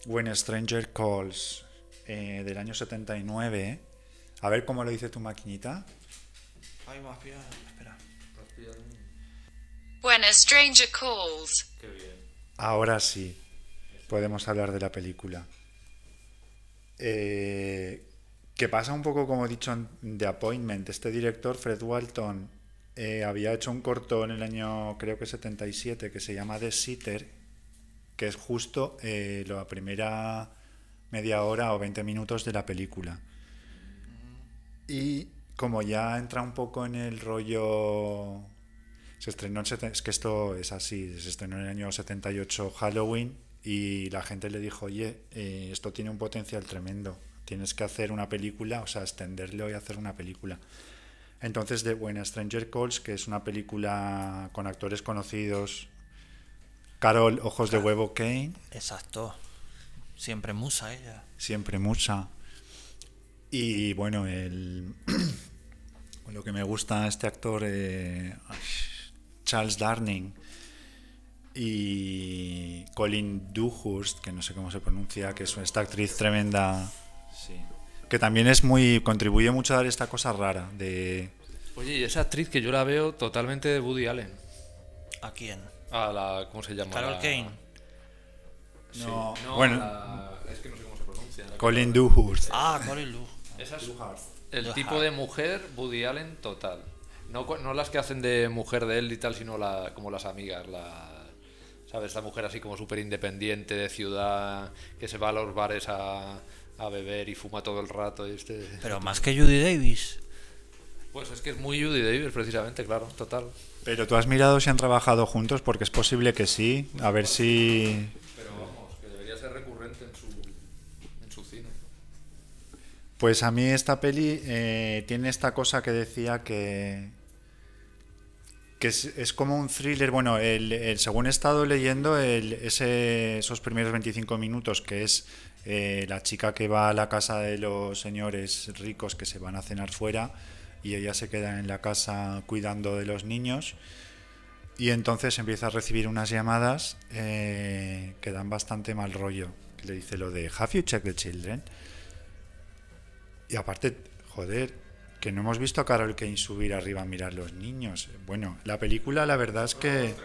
When a Stranger Calls, eh, del año 79. A ver cómo lo dice tu maquinita. Ay, más bien, espera. When a stranger calls. Ahora sí, podemos hablar de la película. Eh, que pasa un poco como he dicho en The Appointment. Este director, Fred Walton, eh, había hecho un corto en el año, creo que 77, que se llama The Sitter, que es justo eh, la primera media hora o 20 minutos de la película. Y como ya entra un poco en el rollo... Se estrenó en es que esto es así, se estrenó en el año 78 Halloween y la gente le dijo, oye, eh, esto tiene un potencial tremendo, tienes que hacer una película, o sea, extenderlo y hacer una película. Entonces, de When a Stranger Calls, que es una película con actores conocidos, Carol Ojos de Huevo Kane, Exacto. Siempre musa ella. siempre mucha. Y bueno, el, lo que me gusta este actor, eh, Charles Darning y Colin Dewhurst, que no sé cómo se pronuncia, que es esta actriz tremenda, sí, que también es muy contribuye mucho a dar esta cosa rara de Oye, y esa actriz que yo la veo totalmente de Woody Allen. ¿A quién? A la. ¿Cómo se llama? Carol La- Kane. Sí. No, No, bueno. la- Es que no sé cómo se pronuncia. la Colin Dewhurst. Ah, Colin Lu. Esa es el Dewhurst. tipo de mujer Woody Allen total. No, no las que hacen de mujer de él y tal, sino la, como las amigas. La, ¿Sabes? Esta mujer así como súper independiente de ciudad, que se va a los bares a, a beber y fuma todo el rato. Y este... Pero más que Judy Davis. Pues es que es muy Judy Davis, precisamente, claro, total. Pero tú has mirado si han trabajado juntos porque es posible que sí, a ver si Pero vamos, que debería ser recurrente en su, en su cine. Pues a mí esta peli eh, tiene esta cosa que decía que, que es, es como un thriller. Bueno, el, el- según he estado leyendo, el- ese, esos primeros 25 minutos, que es eh, la chica que va a la casa de los señores ricos que se van a cenar fuera y ella se queda en la casa cuidando de los niños. Y entonces empieza a recibir unas llamadas eh, que dan bastante mal rollo. Le dice lo de Have you checked the children? Y aparte, joder, que no hemos visto a Carol Kane subir arriba a mirar los niños. Bueno, la película la verdad es que...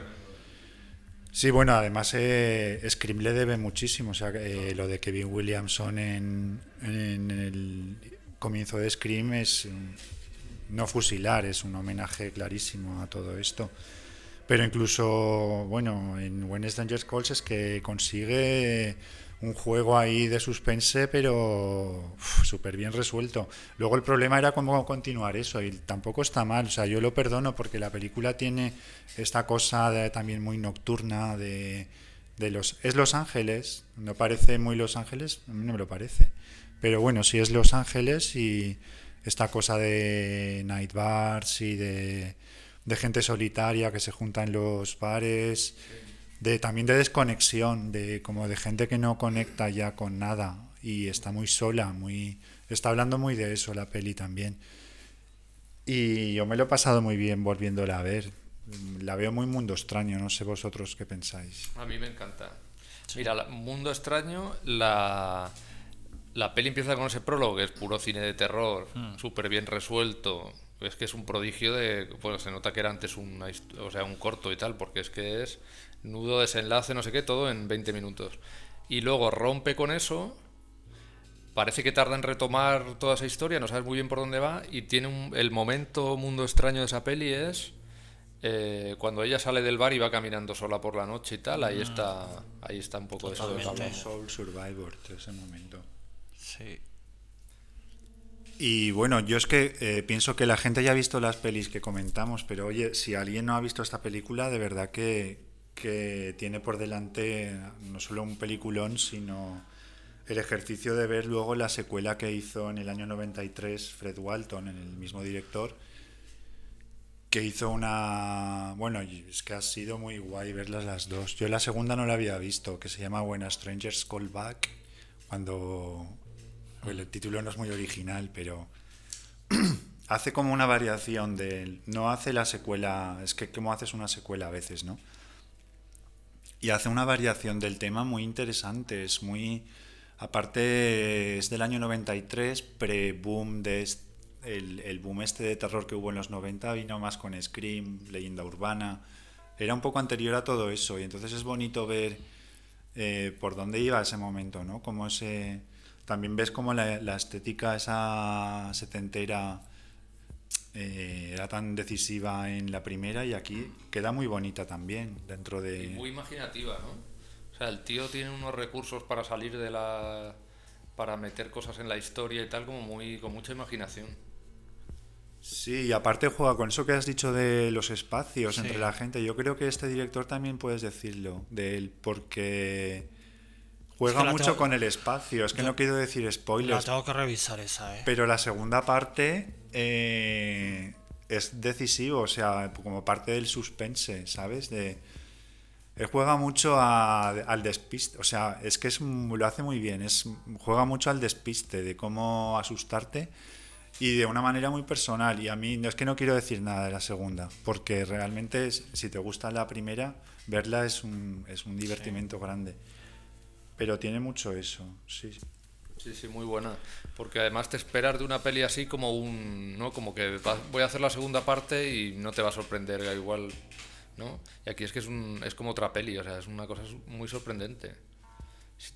Sí, bueno, además eh, Scream le debe muchísimo. O sea, eh, lo de Kevin Williamson en, en el comienzo de Scream es no fusilar, es un homenaje clarísimo a todo esto. Pero incluso, bueno, en When Strangers Calls es que consigue un juego ahí de suspense, pero súper bien resuelto. Luego el problema era cómo continuar eso, y tampoco está mal. O sea, yo lo perdono porque la película tiene esta cosa de- también muy nocturna de, de los... Es Los Ángeles, no parece muy Los Ángeles, a mí no me lo parece. Pero bueno, sí es Los Ángeles y esta cosa de night bars y de, de gente solitaria que se junta en los bares, de también de desconexión, de como de gente que no conecta ya con nada y está muy sola, muy está hablando muy de eso la peli también. Y yo me lo he pasado muy bien volviéndola a ver. La veo muy mundo extraño, no sé vosotros qué pensáis. A mí me encanta. Mira, la- Mundo Extraño, la, la peli empieza con ese prólogo que es puro cine de terror, súper bien resuelto. Es que es un prodigio de. Pues se nota que era antes hist- o sea, un corto y tal, porque es que es nudo, desenlace, no sé qué, todo en 20 minutos. Y luego rompe con eso. Parece que tarda en retomar toda esa historia, no sabes muy bien por dónde va. Y tiene un- el momento mundo extraño de esa peli es eh, cuando ella sale del bar y va caminando sola por la noche y tal, ahí está, ahí está un poco eso de hablamos. Soul Survivor, de ese momento. Sí. Y bueno, yo es que eh, pienso que la gente ya ha visto las pelis que comentamos, pero oye, si alguien no ha visto esta película, de verdad que, que tiene por delante no solo un peliculón, sino el ejercicio de ver luego la secuela que hizo en el año 93 Fred Walton, el mismo director, que hizo una... Bueno, es que ha sido muy guay verlas las dos. Yo la segunda no la había visto, que se llama When a Strangers Call Back, cuando... el título no es muy original, pero hace como una variación de. No hace la secuela, es que como haces una secuela a veces, ¿no? Y hace una variación del tema muy interesante, es muy... Aparte es del año 93, pre-boom de el, el boom este de terror que hubo en los 90, vino más con Scream, leyenda urbana. Era un poco anterior a todo eso y entonces es bonito ver eh, por dónde iba ese momento, ¿no? Como ese... También ves como la, la estética esa setentera eh, era tan decisiva en la primera y aquí queda muy bonita también dentro de... Y muy imaginativa, ¿no? O sea, el tío tiene unos recursos para salir de la... para meter cosas en la historia y tal, como muy con mucha imaginación. Sí, y aparte juega con eso que has dicho de los espacios Sí. entre la gente. Yo creo que este director también puedes decirlo de él, porque juega Es que la mucho tengo- con el espacio. Es que Yo- no quiero decir La spoilers, tengo que revisar esa, ¿eh? pero la segunda parte eh, es decisivo, o sea, como parte del suspense, ¿sabes? De, él juega mucho a- al despiste, o sea, es que es, lo hace muy bien, es, juega mucho al despiste, de cómo asustarte y de una manera muy personal. Y a mí no es que no quiero decir nada de la segunda, porque realmente es- si te gusta la primera, verla es un, es un divertimento grande. Pero tiene mucho eso, sí. Sí, sí, muy buena. Porque además te esperas de una peli así como un. ¿no? Como que va- voy a hacer la segunda parte y no te va a sorprender igual. ¿no? Y aquí es que es, un, es como otra peli, o sea, es una cosa muy sorprendente.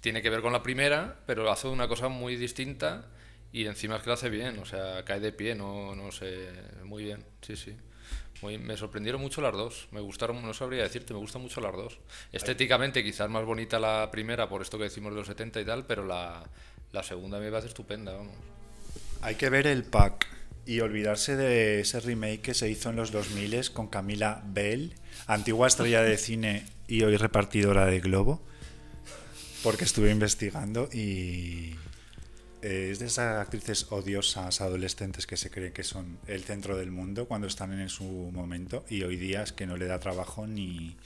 Tiene que ver con la primera, pero hace una cosa muy distinta y encima es que lo hace bien, o sea, cae de pie, no, no sé, muy bien, sí, sí. Muy- me sorprendieron mucho las dos, me gustaron, no sabría decirte, me gustan mucho las dos. Estéticamente quizás más bonita la primera por esto que decimos de los 70 y tal, pero la, la segunda me parece estupenda, vamos. Hay que ver el pack y olvidarse de ese remake que se hizo en los 2000 con Camila Bell, antigua estrella de cine y hoy repartidora de Globo, porque estuve investigando y eh, es de esas actrices odiosas adolescentes que se creen que son el centro del mundo cuando están en su momento y hoy día es que no le da trabajo ni...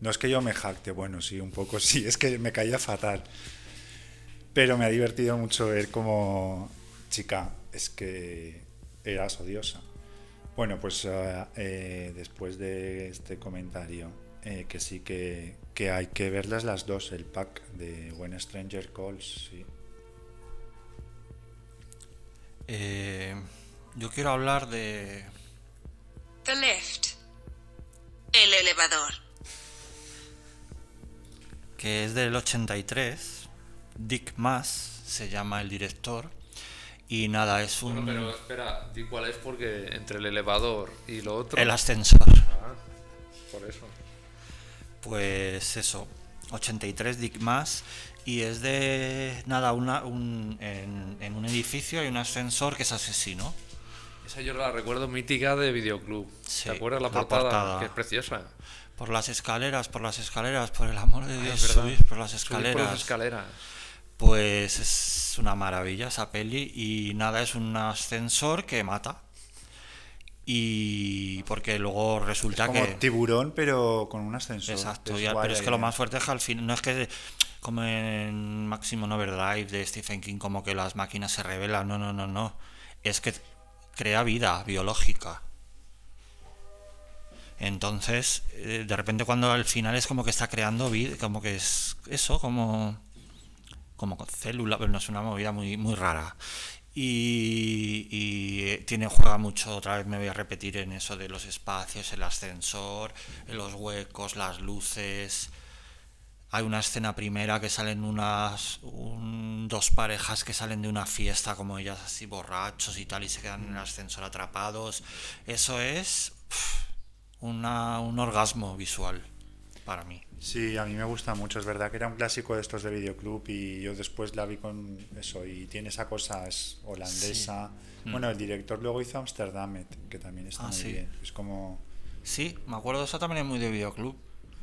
No es que yo me jacte, bueno, sí, un poco sí, es que me caía fatal. Pero me ha divertido mucho ver cómo, chica, es que eras odiosa. Bueno, pues eh, eh, después de este comentario, que sí que, que hay que verlas las dos, el pack de When Stranger Calls, sí. Eh, yo quiero hablar de. The lift. El elevador. que es del 83. Dick Maas se llama el director. Y nada, es un. Bueno, pero espera, di cuál es porque entre el elevador y lo otro... El ascensor. Ah, por eso. Pues eso, 83 Dick Maas y es de nada, una, un, en, en un edificio hay un ascensor que es asesino. Esa yo la recuerdo mítica de Videoclub. Sí, ¿Te acuerdas la, la portada? portada. Que es preciosa. Por las escaleras, por las escaleras, por el amor de Dios, es por las Subir escaleras. por las escaleras. Pues es una maravilla esa peli y nada, es un ascensor que mata. Y porque luego resulta Como que... tiburón, pero con un ascensor. Exacto, Es ya, pero es que lo idea. más fuerte es que al fin, no es que como en Maximum Overdrive de Stephen King, como que las máquinas se revelan, no, no, no, no. Es que crea vida biológica. Entonces, eh, de repente cuando al final es como que está creando vida, como que es eso, como como con célula, pero no es una movida muy, muy rara. Y, y, eh, tiene, juega mucho, otra vez me voy a repetir en eso de los espacios, el ascensor, los huecos, las luces. Hay una escena primera que salen unas un- dos parejas que salen de una fiesta como ellas así borrachos y tal y se quedan en el ascensor atrapados. Eso es una, un orgasmo visual para mí. Sí, a mí me gusta mucho. Es verdad que era un clásico de estos de videoclub y yo después la vi con eso. Y tiene esa cosa es holandesa. Sí. Bueno, Mm. el director luego hizo Amsterdam, que también está Ah, muy sí. bien. Es como Sí, me acuerdo, esa también es muy de videoclub.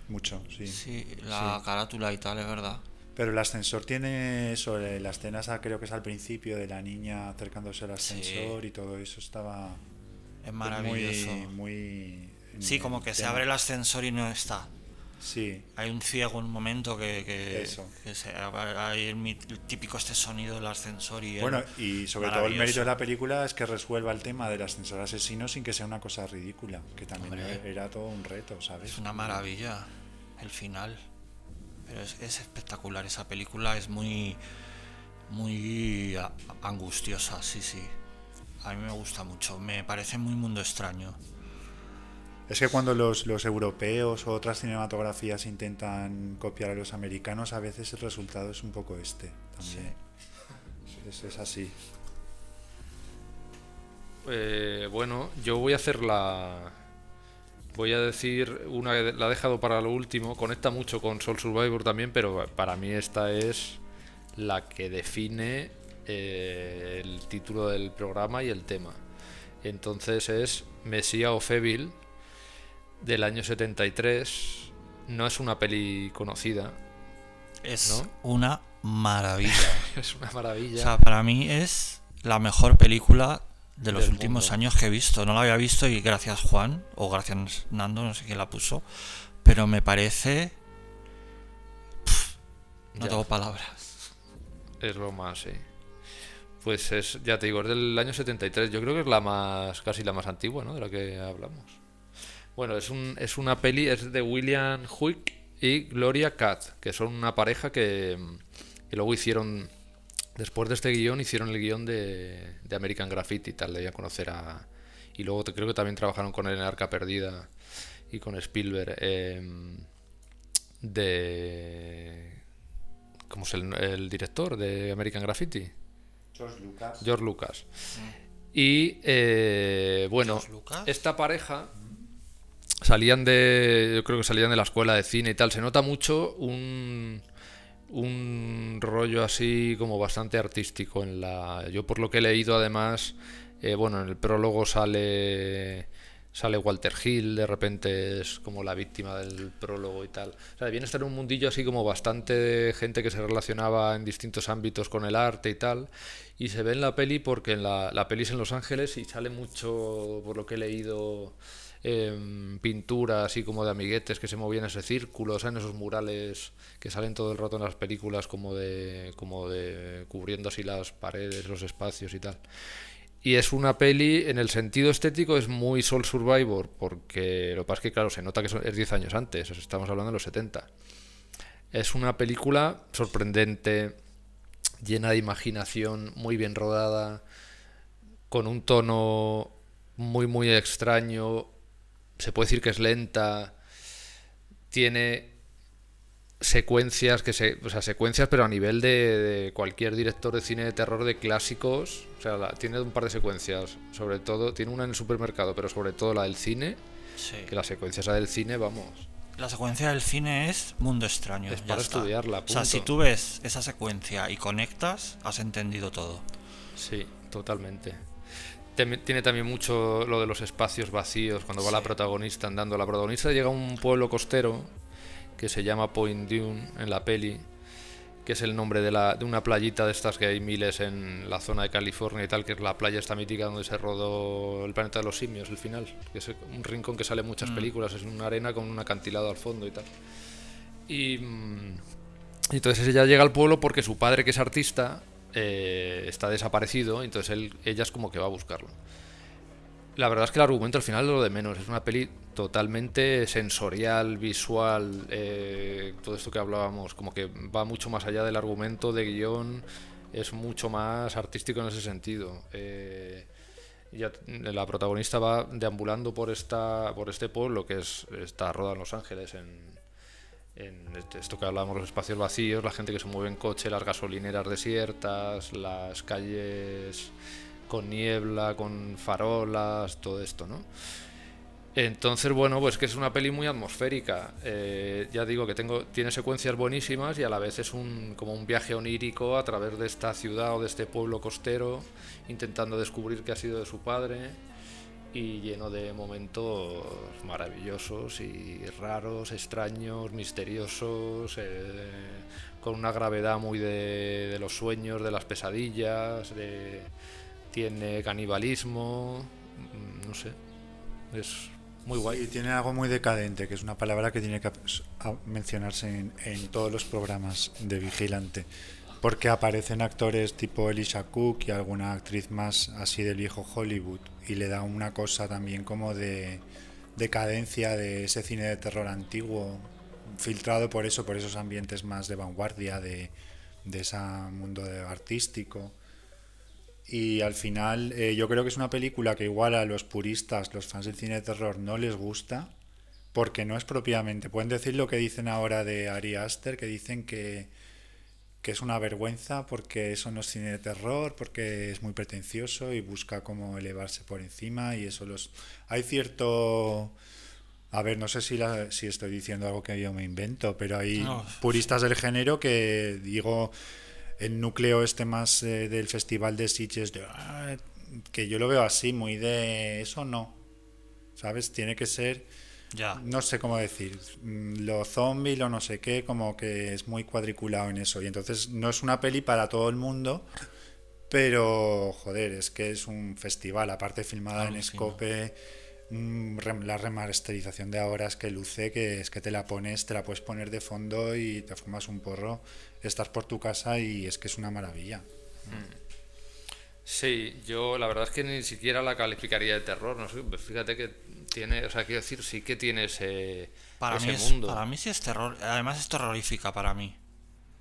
Mucho, sí. Sí, la Sí. carátula y tal, es verdad. Pero el ascensor tiene eso, eh, la escena creo que es al principio de la niña acercándose al ascensor y todo eso estaba Es maravilloso. muy, muy Sí, como que se abre el ascensor y no está. Sí. Hay un ciego en un momento que, que, Eso. que se- hay el, típico este sonido del ascensor y Bueno, y sobre todo el mérito de la película es que resuelva el tema del ascensor asesino sin que sea una cosa ridícula, que también Hombre. era todo un reto, ¿sabes? Es una maravilla el final. Pero es, es espectacular. Esa película es muy. muy angustiosa, sí, sí. A mí me gusta mucho. Me parece muy mundo extraño. Es que cuando los, los europeos o otras cinematografías intentan copiar a los americanos, a veces el resultado es un poco este también. Es, es así. Eh, bueno, yo voy a hacer la. Voy a decir una que la he dejado para lo último. Conecta mucho con Soul Survivor también, pero para mí esta es la que define eh, el título del programa y el tema. Entonces es Mesía o Fevil del año 73. No es una peli conocida, Es ¿No? una maravilla. es una o maravilla. sea, para mí es la mejor película de los últimos mundo. años que he visto. No la había visto y gracias Juan, o gracias Nando, no sé quién la puso. Pero me parece. Pff, no Ya. tengo palabras. Es lo más, sí. Pues es, ya te digo, es del año 73. Yo creo que es la más, casi la más antigua, ¿no? De la que hablamos. Bueno, es, un, es una peli, es de William Huick y Gloria Katz, que son una pareja que, que luego hicieron, después de este guion, hicieron el guion de, de American Graffiti y tal, de ya conocer a... Y luego creo que también trabajaron con él en Arca Perdida y con Spielberg. em, de... ¿Cómo es el, el director de American Graffiti? George Lucas. George Lucas. Y eh, bueno, George Lucas. esta pareja salían de. Yo creo que salían de la escuela de cine y tal. Se nota mucho un. Un rollo así como bastante artístico en la. Yo por lo que he leído, además. eh, bueno, en el prólogo sale. Sale Walter Hill, de repente es como la víctima del prólogo y tal. O sea, viene a estar en un mundillo así como bastante de gente que se relacionaba en distintos ámbitos con el arte y tal. Y se ve en la peli porque en la, la peli es en Los Ángeles y sale mucho, por lo que he leído, em, pintura así como de amiguetes que se movían ese círculo, o sea, en esos murales que salen todo el rato en las películas como de, como de cubriendo así las paredes, los espacios y tal. Y es una peli, en el sentido estético, es muy Soul Survivor, porque lo que pasa es que, claro, se nota que es 10 años antes, estamos hablando de los 70. Es una película sorprendente, llena de imaginación, muy bien rodada, con un tono muy, muy extraño. Se puede decir que es lenta. Tiene secuencias que se, o sea, secuencias pero a nivel de, de cualquier director de cine de terror de clásicos, o sea, la- tiene un par de secuencias, sobre todo, tiene una en el supermercado, pero sobre todo la del cine, Sí. que la secuencia esa del cine, vamos, La secuencia del cine es mundo extraño. Es para está. estudiarla, O sea, si tú ves esa secuencia y conectas, has entendido todo. Sí, totalmente. Tiene también mucho lo de los espacios vacíos, cuando va la protagonista andando. La protagonista llega a un pueblo costero que se llama Point Dune en la peli, que es el nombre de, la, de una playita de estas que hay miles en la zona de California y tal, que es la playa esta mítica donde se rodó El planeta de los simios, el final, que es un rincón que sale en muchas películas, es una arena con un acantilado al fondo y tal. Y, mm, y entonces ella llega al pueblo porque su padre, que es artista, eh, está desaparecido, entonces él, ella es como que va a buscarlo. La verdad es que el argumento al final es lo de menos, es una peli totalmente sensorial, visual, eh, todo esto que hablábamos, como que va mucho más allá del argumento de guion, es mucho más artístico en ese sentido. Eh, ya la protagonista va deambulando por esta por este pueblo que es está rodado en Los Ángeles en, en este- esto que hablábamos los espacios vacíos la gente que se mueve en coche las gasolineras desiertas las calles con niebla con farolas todo esto no entonces, bueno, pues que es una peli muy atmosférica. Eh, ya digo que tengo, tiene secuencias buenísimas y a la vez es un, como un viaje onírico a través de esta ciudad o de este pueblo costero, intentando descubrir qué ha sido de su padre y lleno de momentos maravillosos y raros, extraños, misteriosos, eh, con una gravedad muy de, de los sueños, de las pesadillas, de- tiene canibalismo, mm, no sé, es muy guay. Y tiene algo muy decadente, que es una palabra que tiene que mencionarse en, en todos los programas de Vigilante. Porque aparecen actores tipo Elisha Cook y alguna actriz más así del viejo Hollywood. Y le da una cosa también como de decadencia de ese cine de terror antiguo, filtrado por eso, por esos ambientes más de vanguardia, de, de ese mundo artístico. Y al final eh, yo creo que es una película que igual a los puristas, los fans del cine de terror no les gusta, porque no es propiamente. Pueden decir lo que dicen ahora de Ari Aster, que dicen que, que es una vergüenza porque eso no es cine de terror, porque es muy pretencioso y busca como elevarse por encima y eso los... Hay cierto... A ver, no sé si, la, si estoy diciendo algo que yo me invento, pero hay puristas del género que digo el núcleo este más eh, del festival de Sitges, ah, que yo lo veo así, muy de eso no, ¿sabes? Tiene que ser, ya. no sé cómo decir, mm, lo zombie, lo no sé qué, como que es muy cuadriculado en eso. Y entonces no es una peli para todo el mundo, pero joder, es que es un festival, aparte filmada en Scope. Mm, la remasterización de ahora es que luce, que es que te la pones, te la puedes poner de fondo y te fumas un porro estás por tu casa y es que es una maravilla. Mm. Sí, yo la verdad es que ni siquiera la calificaría de terror, no sé, fíjate que tiene, o sea, quiero decir, sí que tiene ese, para mí mundo. para mí sí es terror, además es terrorífica para mí.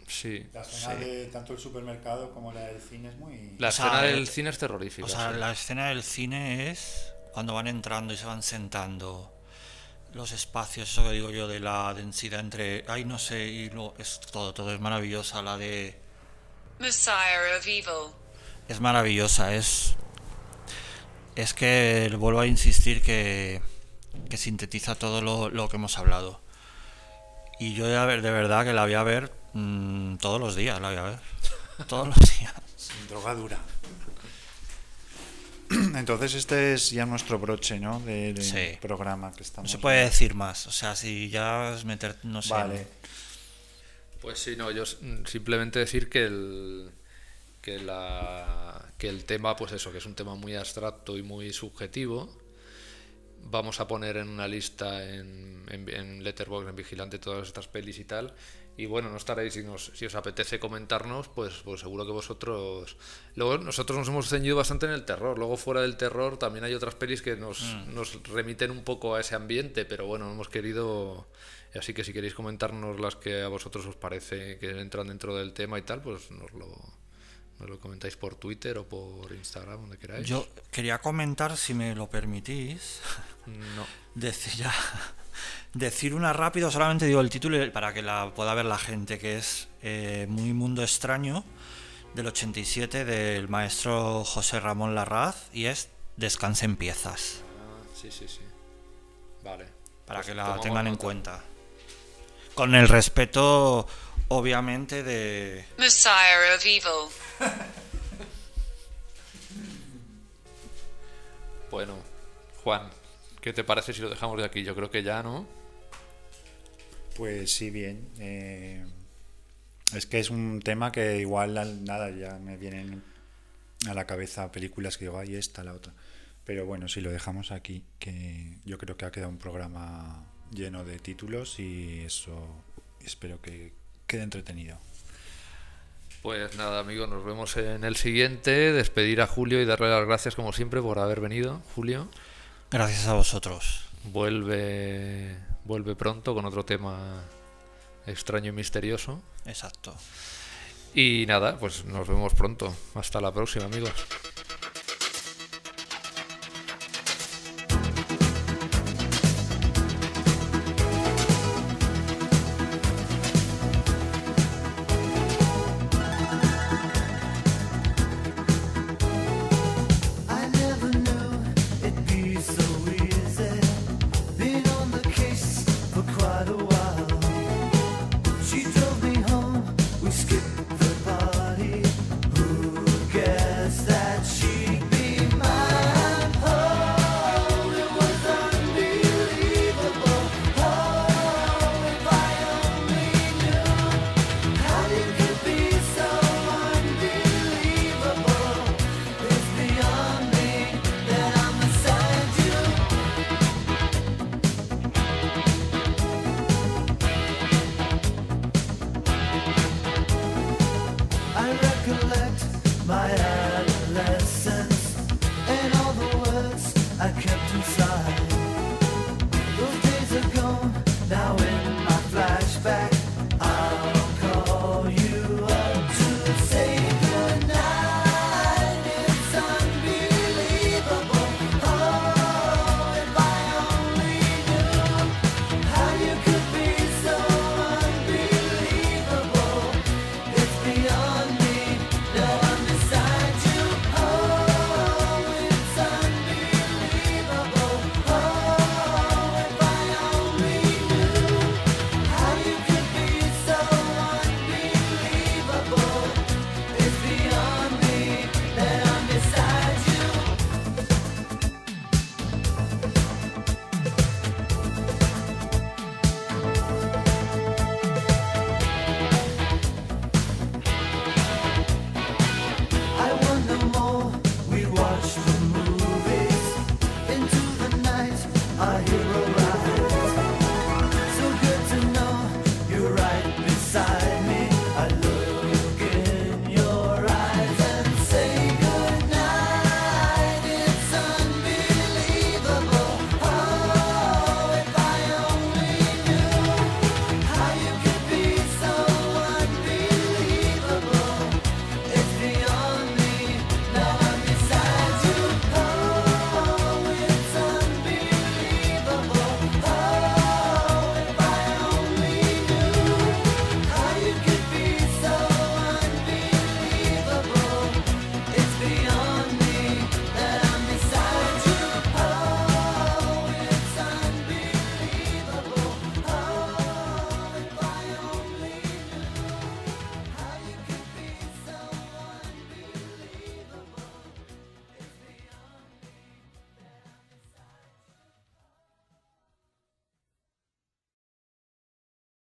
Sí. La escena de tanto el supermercado como la del cine es muy... La escena del cine es terrorífica. O sea, la escena del cine es cuando van entrando y se van sentando los espacios, eso que digo yo, de la densidad entre, ay, no sé, y lo, es todo, todo es maravillosa, la de... Messiah of Evil. Es maravillosa, es... Es que vuelvo a insistir que, que sintetiza todo lo, que hemos hablado. Y yo de, ver, de verdad que la voy a ver mm, todos los días, la voy a ver. todos los días. Drogadura. Entonces este es ya nuestro broche, ¿no? Del programa que estamos. No se puede decir más, o sea, si ya es meter, no sé. Vale. Pues sí, no, yo simplemente decir que el que la que el tema, pues eso, que es un tema muy abstracto y muy subjetivo. Vamos a poner en una lista en, en, en Letterboxd, en Vigilante, todas estas pelis y tal. Y bueno, no estaréis, si, si os apetece comentarnos, pues, pues seguro que vosotros... Luego nosotros nos hemos ceñido bastante en el terror, luego fuera del terror también hay otras pelis que nos, mm. nos remiten un poco a ese ambiente, pero bueno, hemos querido... Así que si queréis comentarnos las que a vosotros os parece que entran dentro del tema y tal, pues nos lo, nos lo comentáis por Twitter o por Instagram, donde queráis. Yo quería comentar, si me lo permitís, no. decir ya Decir una rápido, solamente digo el título para que la pueda ver la gente, que es eh, Muy Mundo Extraño, del 87, del maestro José Ramón Larraz, y es Descanse en piezas. Ah, sí, sí, sí. Vale. Para pues que la tengan en cuenta. Con el respeto, obviamente, de... Messiah of Evil. bueno, Juan, ¿qué te parece si lo dejamos de aquí? Yo creo que ya, ¿no? Pues sí, bien. Eh, es que es un tema que igual nada, ya me vienen a la cabeza películas que digo, ahí esta, la otra. Pero bueno, si lo dejamos aquí, que yo creo que ha quedado un programa lleno de títulos y eso espero que quede entretenido. Pues nada, amigos, nos vemos en el siguiente. Despedir a Julio y darle las gracias, como siempre, por haber venido. Julio. Gracias a vosotros. Vuelve vuelve pronto con otro tema extraño y misterioso. Exacto. Y nada, pues nos vemos pronto. Hasta la próxima, amigos.